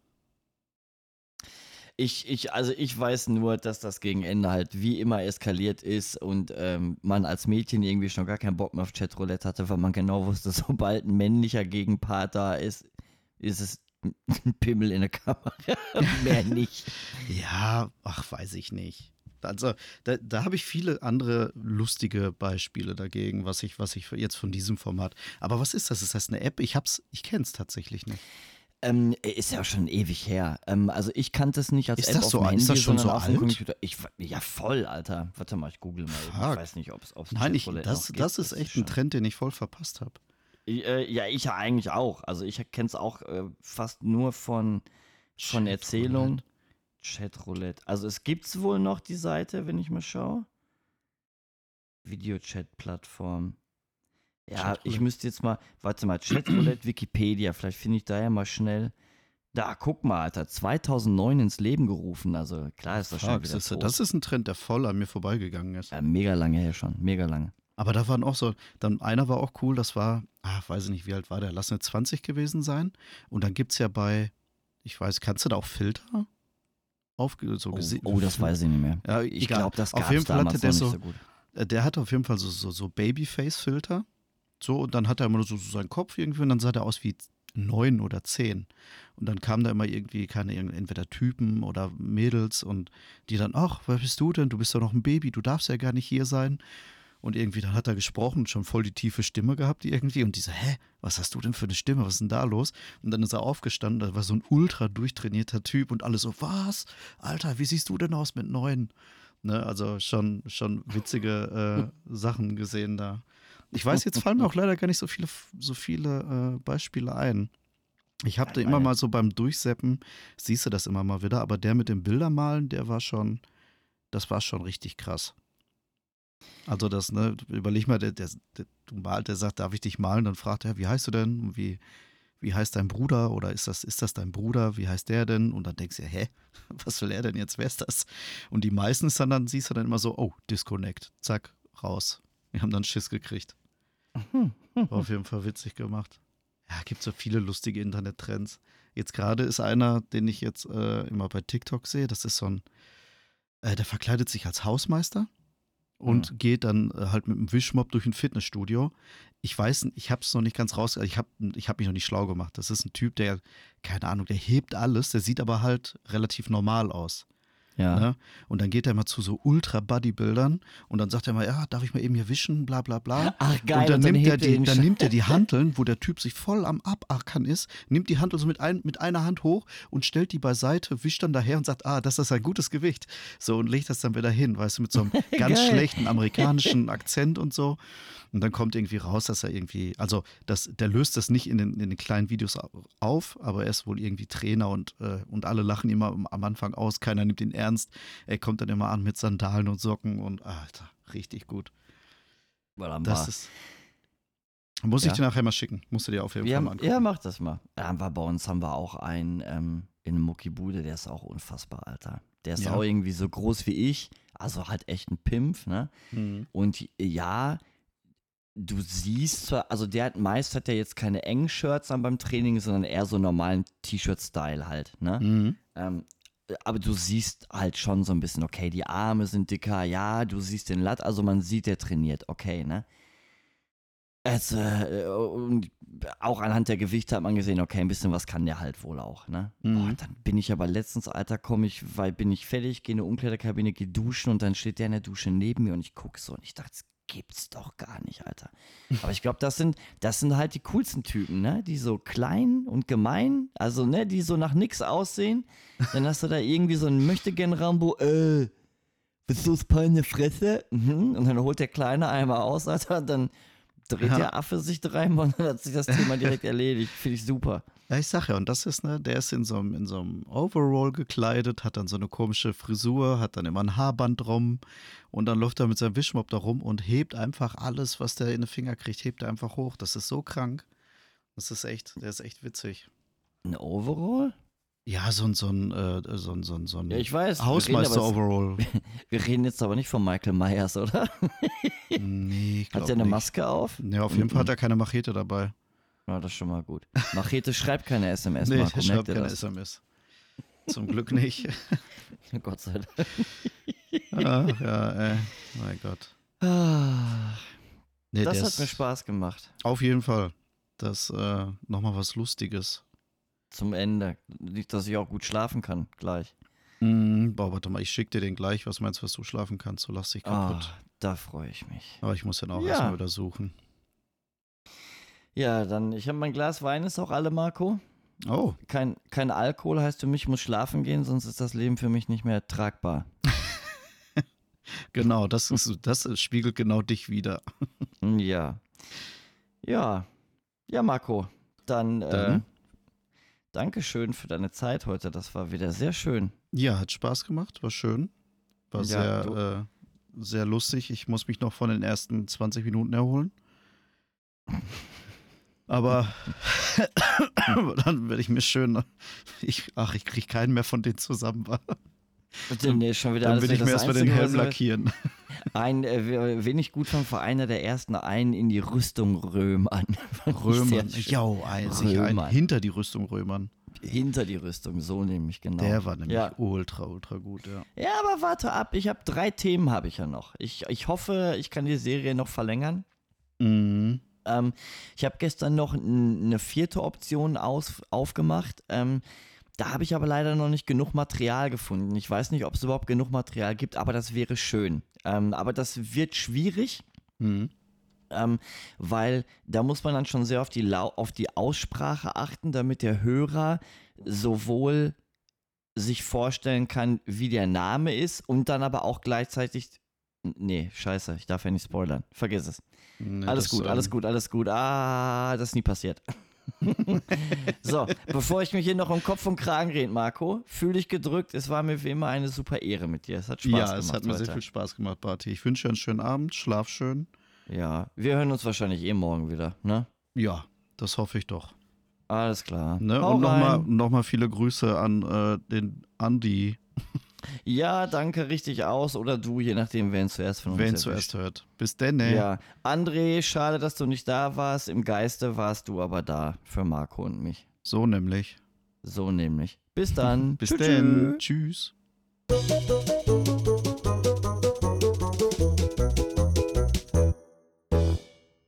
Ich, ich, also ich weiß nur, dass das gegen Ende halt wie immer eskaliert ist und ähm, man als Mädchen irgendwie schon gar keinen Bock mehr auf Chatroulette hatte, weil man genau wusste, sobald ein männlicher Gegenpart da ist, ist es ein Pimmel in der Kamera. Mehr nicht. Ja, ach, weiß ich nicht. Also, da, da habe ich viele andere lustige Beispiele dagegen, was ich, was ich jetzt von diesem Format. Aber was ist das? Ist das eine App? Ich hab's, ich kenn's tatsächlich nicht. Ähm, ist ja schon ewig her. Ähm, also ich kannte es nicht als Ist App das auf so dem? Handy, Ist das schon sondern so auf dem alt? Computer. Ich, ja, voll, Alter. Warte mal, ich google mal. Fuck. Ich weiß nicht, ob es auf Nein, ich, das, das ist echt ein Trend, den ich voll verpasst habe. Äh, ja, ich ja eigentlich auch. Also ich kenne es auch äh, fast nur von, von Chatroulette. Erzählungen. Chatroulette. Also es gibt es wohl noch, die Seite, wenn ich mal schaue. Videochat-Plattform. Ja, ich Chatroulette. müsste jetzt mal, warte mal, Chatroulette, Wikipedia, vielleicht finde ich da ja mal schnell. Da, guck mal, Alter, 2009 ins Leben gerufen. Also klar ist das schon Fuck, wieder siehste, tot. das ist ein Trend, der voll an mir vorbeigegangen ist. ja, mega lange her schon, mega lange. Aber da waren auch so, dann einer war auch cool, das war, ah, weiß ich nicht, wie alt war der, lass eine 20 gewesen sein. Und dann gibt es ja bei, ich weiß, kannst du da auch Filter? Auf, so Oh, oh, das weiß ich nicht mehr. Ja, Ich glaube, das gab es damals der so- nicht so gut. Äh, Der hatte auf jeden Fall so, so, so Babyface-Filter. So, und dann hat er immer so, so seinen Kopf irgendwie und dann sah der aus wie neun oder zehn. Und dann kamen da immer irgendwie, keine, entweder Typen oder Mädels und die dann, ach, wer bist du denn? Du bist doch noch ein Baby, du darfst ja gar nicht hier sein. Und irgendwie, dann hat er gesprochen, schon voll die tiefe Stimme gehabt irgendwie. Und die so, hä, was hast du denn für eine Stimme? Was ist denn da los? Und dann ist er aufgestanden, da war so ein ultra durchtrainierter Typ und alle so, was? Alter, wie siehst du denn aus mit neun? Ne, also schon, schon witzige äh, Sachen gesehen da. Ich weiß, jetzt fallen mir auch leider gar nicht so viele, so viele äh, Beispiele ein. Ich habe da immer mal so beim Durchseppen, siehst du das immer mal wieder, aber der mit dem Bildermalen, der war schon, das war schon richtig krass. Also das, ne, überleg mal, der, der, der, du malt, der sagt, darf ich dich malen? Dann fragt er, wie heißt du denn? Wie, wie heißt dein Bruder? Oder ist das, ist das dein Bruder? Wie heißt der denn? Und dann denkst du, hä, was will er denn jetzt? Wer ist das? Und die meisten ist dann, dann siehst du dann immer so, oh, Disconnect, zack, raus. Wir haben dann Schiss gekriegt. War auf jeden Fall witzig gemacht. Ja, gibt so viele lustige Internettrends. Jetzt gerade ist einer, den ich jetzt äh, immer bei TikTok sehe, das ist so ein, äh, der verkleidet sich als Hausmeister und Mhm. geht dann äh, halt mit einem Wischmopp durch ein Fitnessstudio. Ich weiß, ich habe es noch nicht ganz raus, ich habe ich hab mich noch nicht schlau gemacht. Das ist ein Typ, der, keine Ahnung, der hebt alles, der sieht aber halt relativ normal aus. Ja. Ne? Und dann geht er mal zu so Ultra-Bodybuildern und dann sagt er mal, ja, darf ich mal eben hier wischen, bla bla bla. Ach geil, und dann, nimmt, er die, dann nimmt er die Hanteln, wo der Typ sich voll am Abackern ist, nimmt die Hantel so mit, ein, mit einer Hand hoch und stellt die beiseite, wischt dann daher und sagt, ah, das ist ein gutes Gewicht. So und legt das dann wieder hin, weißt du, mit so einem ganz schlechten amerikanischen Akzent und so. Und dann kommt irgendwie raus, dass er irgendwie, also das, der löst das nicht in den, in den kleinen Videos au- auf, aber er ist wohl irgendwie Trainer und, äh, und alle lachen immer am- am Anfang aus, keiner nimmt ihn ernst. Er kommt dann immer an mit Sandalen und Socken und Alter, richtig gut. Am Das ist. Muss Ja. ich dir nachher mal schicken. Musst du dir auf jeden ja, Fall mal angucken. ja, mach das mal. Ja, aber bei uns haben wir auch einen ähm, in Muckibude, der ist auch unfassbar, Alter. Der ist Ja. auch irgendwie so groß wie ich, also halt echt ein Pimpf, ne? Mhm. Und ja, du siehst zwar, also der hat meist hat er jetzt keine engen Shirts an beim Training, sondern eher so normalen T-Shirt-Style halt, ne? Mhm. Ähm, aber du siehst halt schon so ein bisschen, okay, die Arme sind dicker, ja, du siehst den Latt, also man sieht, der trainiert, okay, ne? Es, äh, und auch anhand der Gewichte hat man gesehen, okay, ein bisschen was kann der halt wohl auch, ne? Mhm. Boah, dann bin ich aber letztens, Alter, komme ich, weil bin ich fertig, gehe in eine Umkleidekabine, gehe duschen und dann steht der in der Dusche neben mir und ich gucke so und ich dachte, gibt's doch gar nicht, Alter. Aber ich glaube, das sind, das sind halt die coolsten Typen, ne? Die so klein und gemein, also, ne, die so nach nix aussehen. Dann hast du da irgendwie so einen Möchtegern-Rambo, äh, bist du eine Fresse? Mhm. Und dann holt der Kleine einmal aus, Alter, und dann dreht Ja. der Affe sich dreimal und dann hat sich das Thema direkt erledigt. Finde ich super. Ja, ich sag ja, und das ist, ne, der ist in so einem, in so einem Overall gekleidet, hat dann so eine komische Frisur, hat dann immer ein Haarband drum und dann läuft er mit seinem Wischmopp da rum und hebt einfach alles, was der in den Finger kriegt, hebt er einfach hoch. Das ist so krank. Das ist echt, der ist echt witzig. Ein Overall? Ja, so ein, so ein, äh, so ein, so ein, so ein Ja, ich weiß. wir reden aber jetzt- Hausmeister-Overall. Wir reden jetzt aber nicht von Michael Myers, oder? nee, ich Hat der eine nicht. Maske auf? Ja, auf jeden Fall hat er keine Machete dabei. Ja, das ist schon mal gut. Machete schreibt keine SMS, nee, Marco, der schreibt keine das? SMS. Zum Glück nicht. Gott sei Dank. ah, ja, ey. Mein Gott. Ah, Nee, das hat mir Spaß gemacht. Auf jeden Fall. Das äh, nochmal was Lustiges. Zum Ende. Nicht, dass ich auch gut schlafen kann, gleich. Mm, boah, warte mal, ich schick dir den gleich. Was meinst du, was du schlafen kannst? So lass dich Ah, kaputt. da freue ich mich. Aber ich muss den auch Ja. erstmal wieder suchen. Ja, dann, ich habe mein Glas Wein, ist auch alle, Marco. Oh, Kein, kein Alkohol heißt für mich, ich muss schlafen gehen, sonst ist das Leben für mich nicht mehr tragbar. genau, das, ist, das spiegelt genau dich wieder. Ja. Ja. Ja, Marco. Dann, äh, Dann? Dankeschön für deine Zeit heute. Das war wieder sehr schön. Ja, hat Spaß gemacht, war schön. War Ja, sehr, äh, sehr lustig. Ich muss mich noch von den ersten 20 Minuten erholen. Aber dann werde ich mir schön. Ich, ach, ich kriege keinen mehr von denen zusammen. Nee, schon wieder Dann will ich das mir erstmal den Helm lackieren. Ein, äh, we- wen ich gut fand, war einer der ersten einen in die Rüstung römern. Römern. Ja, ein, Römern. hinter die Rüstung römern. Hinter die Rüstung, so nämlich genau. Der war nämlich Ja. ultra, ultra gut, ja. ja, aber warte ab. Ich habe drei Themen, habe ich ja noch. Ich, ich hoffe, ich kann die Serie noch verlängern. Mhm. Ähm, ich habe gestern noch eine vierte Option aus, aufgemacht. Ähm, da habe ich aber leider noch nicht genug Material gefunden. Ich weiß nicht, ob es überhaupt genug Material gibt, aber das wäre schön. Ähm, aber das wird schwierig, Mhm. ähm, weil da muss man dann schon sehr auf die, auf die Aussprache achten, damit der Hörer sowohl sich vorstellen kann, wie der Name ist und dann aber auch gleichzeitig. Nee, scheiße, ich darf ja nicht spoilern. Vergiss es. Nee, Alles gut, alles ähm, gut, alles gut. Ah, das ist nie passiert. so, bevor ich mich hier noch um Kopf und Kragen rede, Marco, fühl dich gedrückt. Es war mir wie immer eine super Ehre mit dir. Es hat Spaß Ja, gemacht. es hat mir heute. sehr viel Spaß gemacht, Barty. Ich wünsche dir einen schönen Abend, schlaf schön. Ja, wir hören uns wahrscheinlich eh morgen wieder, ne? Ja, das hoffe ich doch. Alles klar. Ne? Und nochmal noch mal viele Grüße an äh, den Andi, Ja, danke, richtig aus. Oder du, je nachdem, wer ihn zuerst von uns wer ihn zuerst hört. Bis denn, ne? Ja, André, schade, dass du nicht da warst. Im Geiste warst du aber da für Marco und mich. So nämlich. So nämlich. Bis dann. Bis Tschü, denn. tschü. Tschüss.